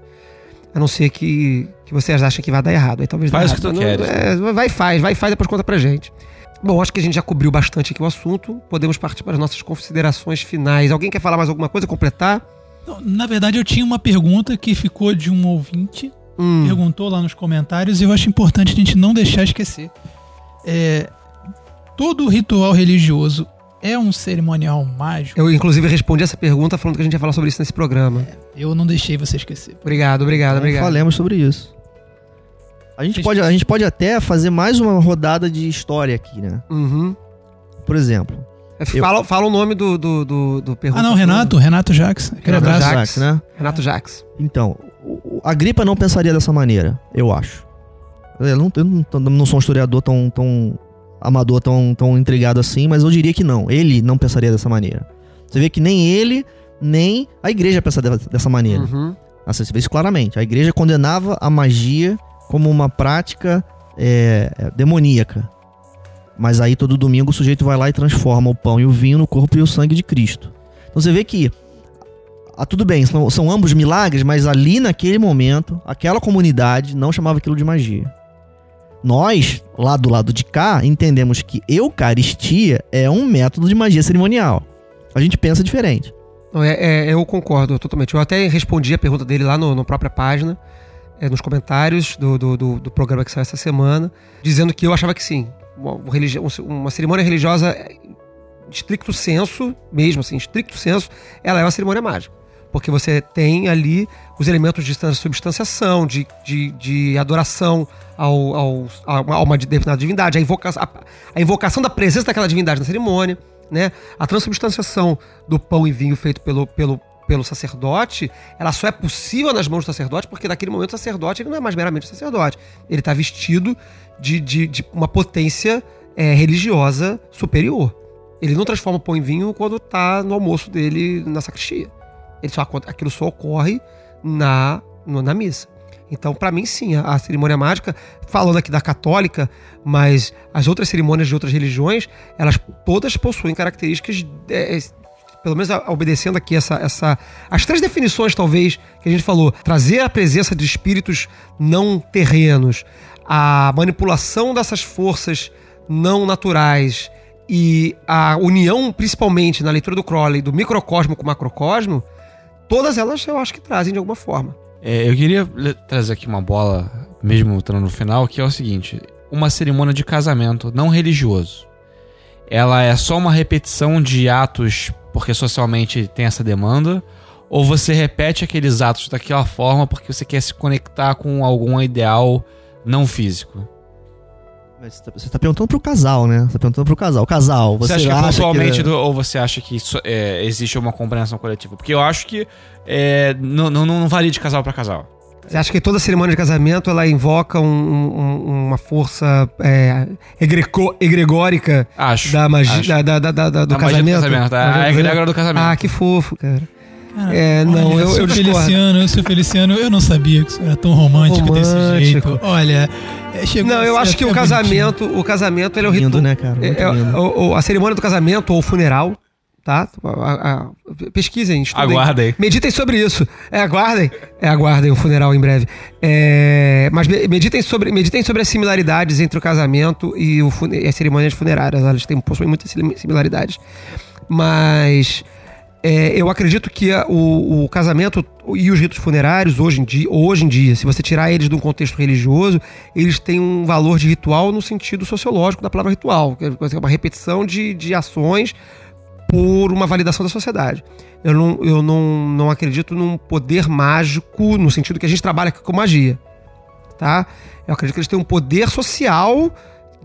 A não ser que, que vocês achem que vai dar errado. Aí talvez Faz o que tu não- queres. é, vai e faz, vai e faz, depois conta pra gente. Bom, acho que a gente já cobriu bastante aqui o assunto. Podemos partir para as nossas considerações finais. Alguém quer falar mais alguma coisa, completar? Na verdade, eu tinha uma pergunta que ficou de um ouvinte. Hum, Perguntou lá nos comentários e eu acho importante a gente não deixar esquecer. É, todo ritual religioso é um cerimonial mágico? eu, inclusive, respondi essa pergunta falando que a gente ia falar sobre isso nesse programa. Eu não deixei você esquecer. Obrigado, obrigado, Então, obrigado. falemos sobre isso. A gente, pode, a gente pode até fazer mais uma rodada de história aqui, né? Uhum. Por exemplo, Eu- Fala, fala o nome do, do, do, do Ah, não, Renato, Renato Jax. Aquele Renato abraço. Jax. Jax, né? Renato Jax. Então, a gripa não pensaria dessa maneira, eu acho. Eu não, eu não, não sou um historiador tão, tão amador, tão, tão intrigado assim, mas eu diria que não. Ele não pensaria dessa maneira. Você vê que nem ele, nem a igreja pensa de- dessa maneira. Uhum. Assim, você vê isso claramente. A igreja condenava a magia como uma prática é, é, demoníaca. Mas aí todo domingo o sujeito vai lá e transforma o pão e o vinho no corpo e o sangue de Cristo. Então você vê que. Ah, tudo bem, são, são ambos milagres, mas ali naquele momento, aquela comunidade não chamava aquilo de magia. Nós, lá do lado de cá, entendemos que Eucaristia é um método de magia cerimonial. A gente pensa diferente. Não, é, é, eu concordo totalmente. Eu até respondi a pergunta dele lá na própria página, é, nos comentários do, do, do- do programa que saiu essa semana, dizendo que eu achava que sim. Uma, uma cerimônia religiosa, em estricto senso, mesmo assim, estricto senso, ela é uma cerimônia mágica. Porque você tem ali os elementos de substanciação, de, de, de adoração ao, ao, a uma- determinada divindade, a, invoca, a, a invocação da presença daquela divindade na cerimônia, né? A transubstanciação do pão e vinho feito pelo, pelo, pelo sacerdote, ela só é possível nas mãos do sacerdote porque naquele momento o sacerdote ele não é mais meramente sacerdote. Ele está vestido de, de, de uma potência é, religiosa superior. Ele não transforma o pão em vinho quando está no almoço dele na sacristia. Ele só, aquilo só ocorre na, na missa. Então, para mim, sim, a, a cerimônia mágica, falando aqui da católica, mas as outras cerimônias de outras religiões, elas todas possuem características, é, é, pelo menos a- obedecendo aqui essa, essa. As três definições, talvez, que a gente falou: trazer a presença de espíritos não terrenos, a manipulação dessas forças não naturais e a união, principalmente na leitura do Crowley, do microcosmo com o macrocosmo, todas elas eu acho que trazem de alguma forma. É, eu queria trazer aqui uma bola, mesmo estando no final, que é o seguinte: uma cerimônia de casamento não religioso. Ela é só uma repetição de atos porque socialmente tem essa demanda? Ou você repete aqueles atos daquela forma porque você quer se conectar com algum ideal não físico? Mas você tá- você tá perguntando pro casal, né? Você tá perguntando pro casal. Casal, Você, você, acha que acha pontualmente que... do- ou você acha que isso, é, existe uma compreensão coletiva? Porque eu acho que é, não, não, não varia de casal pra casal. Você acha que toda cerimônia de casamento ela invoca um- um- uma força é, egreco- egregórica Acho. da magia acho. da, da- da- da- da- do Da magia do casamento? casamento, a Magia do egrégora do casamento. Ah, que fofo, cara. Cara, É, não, olha, eu, seu eu. Feliciano, seu Feliciano, eu não sabia que você era tão romântico, desse Romântico. jeito. Olha, é, chegou Não, eu acho que o casamento, o casamento ele é o Lindo, ritual. né, cara? Muito É, é, lindo. o- o- a cerimônia do casamento ou o funeral, tá? A- a- pesquisem, estudem. Aguardem. Meditem sobre isso. É, aguardem. É, aguardem o funeral em breve. É, mas me- meditem sobre, meditem sobre as similaridades entre o casamento e, o e as cerimônias funerárias. Elas têm, possuem muitas sim- similaridades. Mas é, eu acredito que a- o, o casamento e os ritos funerários, hoje em, dia, hoje em dia, se você tirar eles de um contexto religioso, eles têm um valor de ritual no sentido sociológico da palavra ritual, que é uma repetição de, de ações por uma validação da sociedade. Eu não, eu não, não acredito num poder mágico no sentido que a gente trabalha com magia. Tá? Eu acredito que eles têm um poder social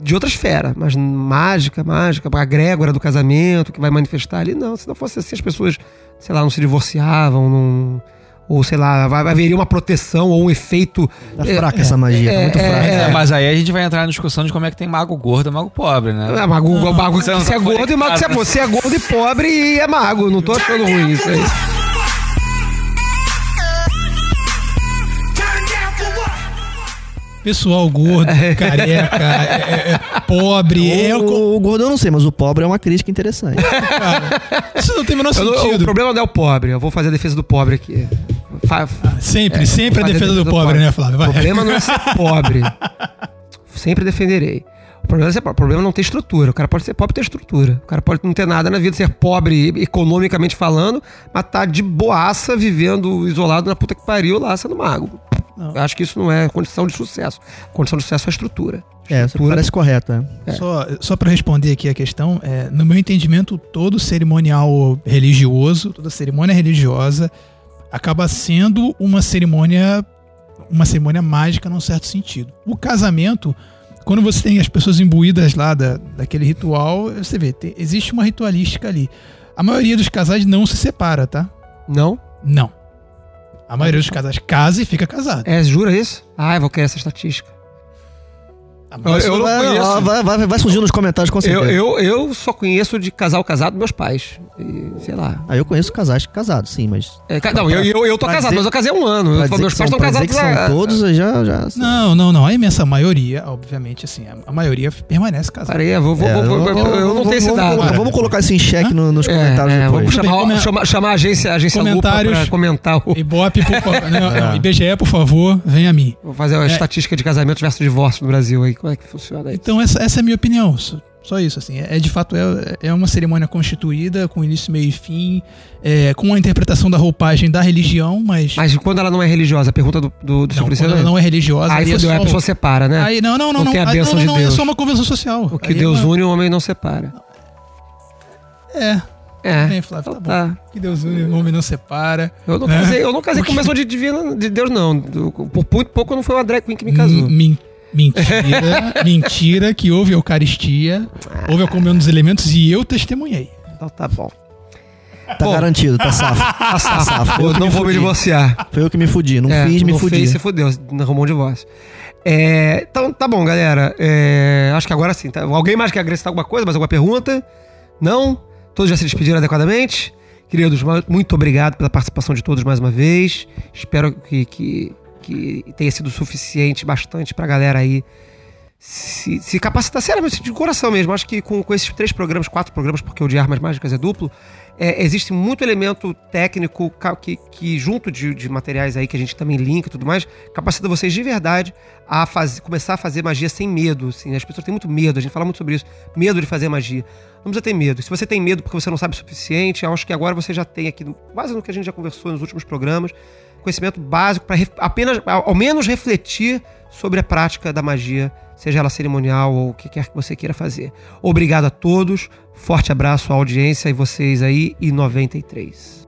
de outra esfera, mas mágica, mágica, a grégora do casamento que vai manifestar ali, não. Se não fosse assim, as pessoas, sei lá, não se divorciavam, não, ou sei lá, vai- haveria uma proteção ou um efeito. Tá fraca essa magia, tá muito fraca. É, mas aí a gente vai entrar na discussão de como é que tem mago gordo e mago pobre, né? É, mago, mago Você que não você é tá gordo e mago que você é casa. você é gordo e pobre e é mago. Não tô achando ruim isso aí. Pessoal gordo, careca, é- é- é pobre, é o O, o gordo eu não sei, mas o pobre é uma crítica interessante. cara. Isso não tem o menor Eu não- o sentido. problema não é o pobre. Eu vou fazer a defesa do pobre aqui. Fa- Sempre, É, sempre a vou fazer defesa do pobre, né, Flávio? O Vai. problema não é ser pobre. Sempre defenderei. O problema, é ser, pobre. o problema é não ter estrutura. O cara pode ser pobre e ter estrutura. O cara pode não ter nada na vida, ser pobre economicamente falando, mas tá de boaça vivendo isolado na puta que pariu lá sendo mago. Não. Eu acho que isso não é condição de sucesso. Condição de sucesso é a estrutura. É, Estrutura- parece correto, é. Só, só para responder aqui a questão, é, no meu entendimento, todo cerimonial religioso, toda cerimônia religiosa acaba sendo uma cerimônia uma cerimônia mágica num certo sentido. O casamento, quando você tem as pessoas imbuídas lá da, daquele ritual, você vê, tem- existe uma ritualística ali. A maioria dos casais não se separa, tá? Não? Não. A maioria dos casais casa e fica casado. É, jura isso? Ah, eu vou querer essa estatística. A Eu, eu não vai, conheço. vai, vai, vai surgir nos comentários com Eu, certeza. eu, eu só conheço de casal casado meus pais. E, sei lá. Aí eu conheço casais casados, sim, mas. É, ca- não, eu, eu, eu tô Pra casado, dizer- mas eu casei há um ano. Pra dizer meus que pais estão pra casados que são todos, eu já. já Não, não, não. A imensa maioria, obviamente, assim, a, maioria permanece casada. Parei, eu, vou, vou, É, vou- vou- eu, eu não tenho esse vamos dado. colocar- Vamos colocar isso em xeque no- nos É, comentários é, depois. vamos chamar, chamar, a agência, a agência Lupa Comentários. pra comentar. O, Ibope, por favor. Não, IBGE, por favor, vem a mim. vou fazer a É. estatística de casamento versus divórcio no Brasil aí. Como é que funciona aí? Então, essa, essa é a minha opinião. Só, isso, assim. É, de fato, é, é uma cerimônia constituída, com início, meio e fim, é, com a interpretação da roupagem da religião, mas. Mas quando ela não é religiosa, a pergunta do, do, do não, quando ela não é religiosa. Aí é aí só- a pessoa separa, né? Aí, não, não, não. O não, é a bênção não, de não, não, Deus. é só uma convenção social. o que Aí Deus uma- une, o homem não separa. É. É. Bem, Flávio, tá Então bom. tá. Que Deus une, o homem não separa. Eu não né? casei, eu não casei com bênção de divina de Deus, não. Por muito pouco não foi uma drag queen que me casou. Min- mentira, mentira que houve Eucaristia, houve a comunhão dos elementos e eu testemunhei. Então tá bom. Tá Bom. garantido, tá safo. Tá safo. safo. Eu Eu não me vou me fudi. divorciar. Foi eu que me fudi. Não É, fiz, me não fudi. fez, se fudeu, arrumou um divórcio. É, então, tá bom, galera. É, acho que agora sim. Tá? Alguém mais quer acrescentar alguma coisa? Mais alguma pergunta? Não? Todos já se despediram adequadamente? Queridos, ma- muito obrigado pela participação de todos mais uma vez. Espero que, que, que tenha sido suficiente, bastante pra galera aí se, se capacitar, sério, de coração mesmo. Acho que com, com esses três programas, quatro programas, porque o de Armas Mágicas é duplo, é, existe muito elemento técnico que, que junto de, de materiais aí que a gente também linka e tudo mais, capacita vocês de verdade a fazer, começar a fazer magia sem medo. Assim. As pessoas têm muito medo, a gente fala muito sobre isso. Medo de fazer magia. Não precisa ter medo. Se você tem medo porque você não sabe o suficiente, acho que agora você já tem aqui, quase no que a gente já conversou nos últimos programas, conhecimento básico para apenas, ao menos refletir sobre a prática da magia, seja ela cerimonial ou o que quer que você queira fazer. Obrigado a todos, forte abraço à audiência e vocês aí e 93.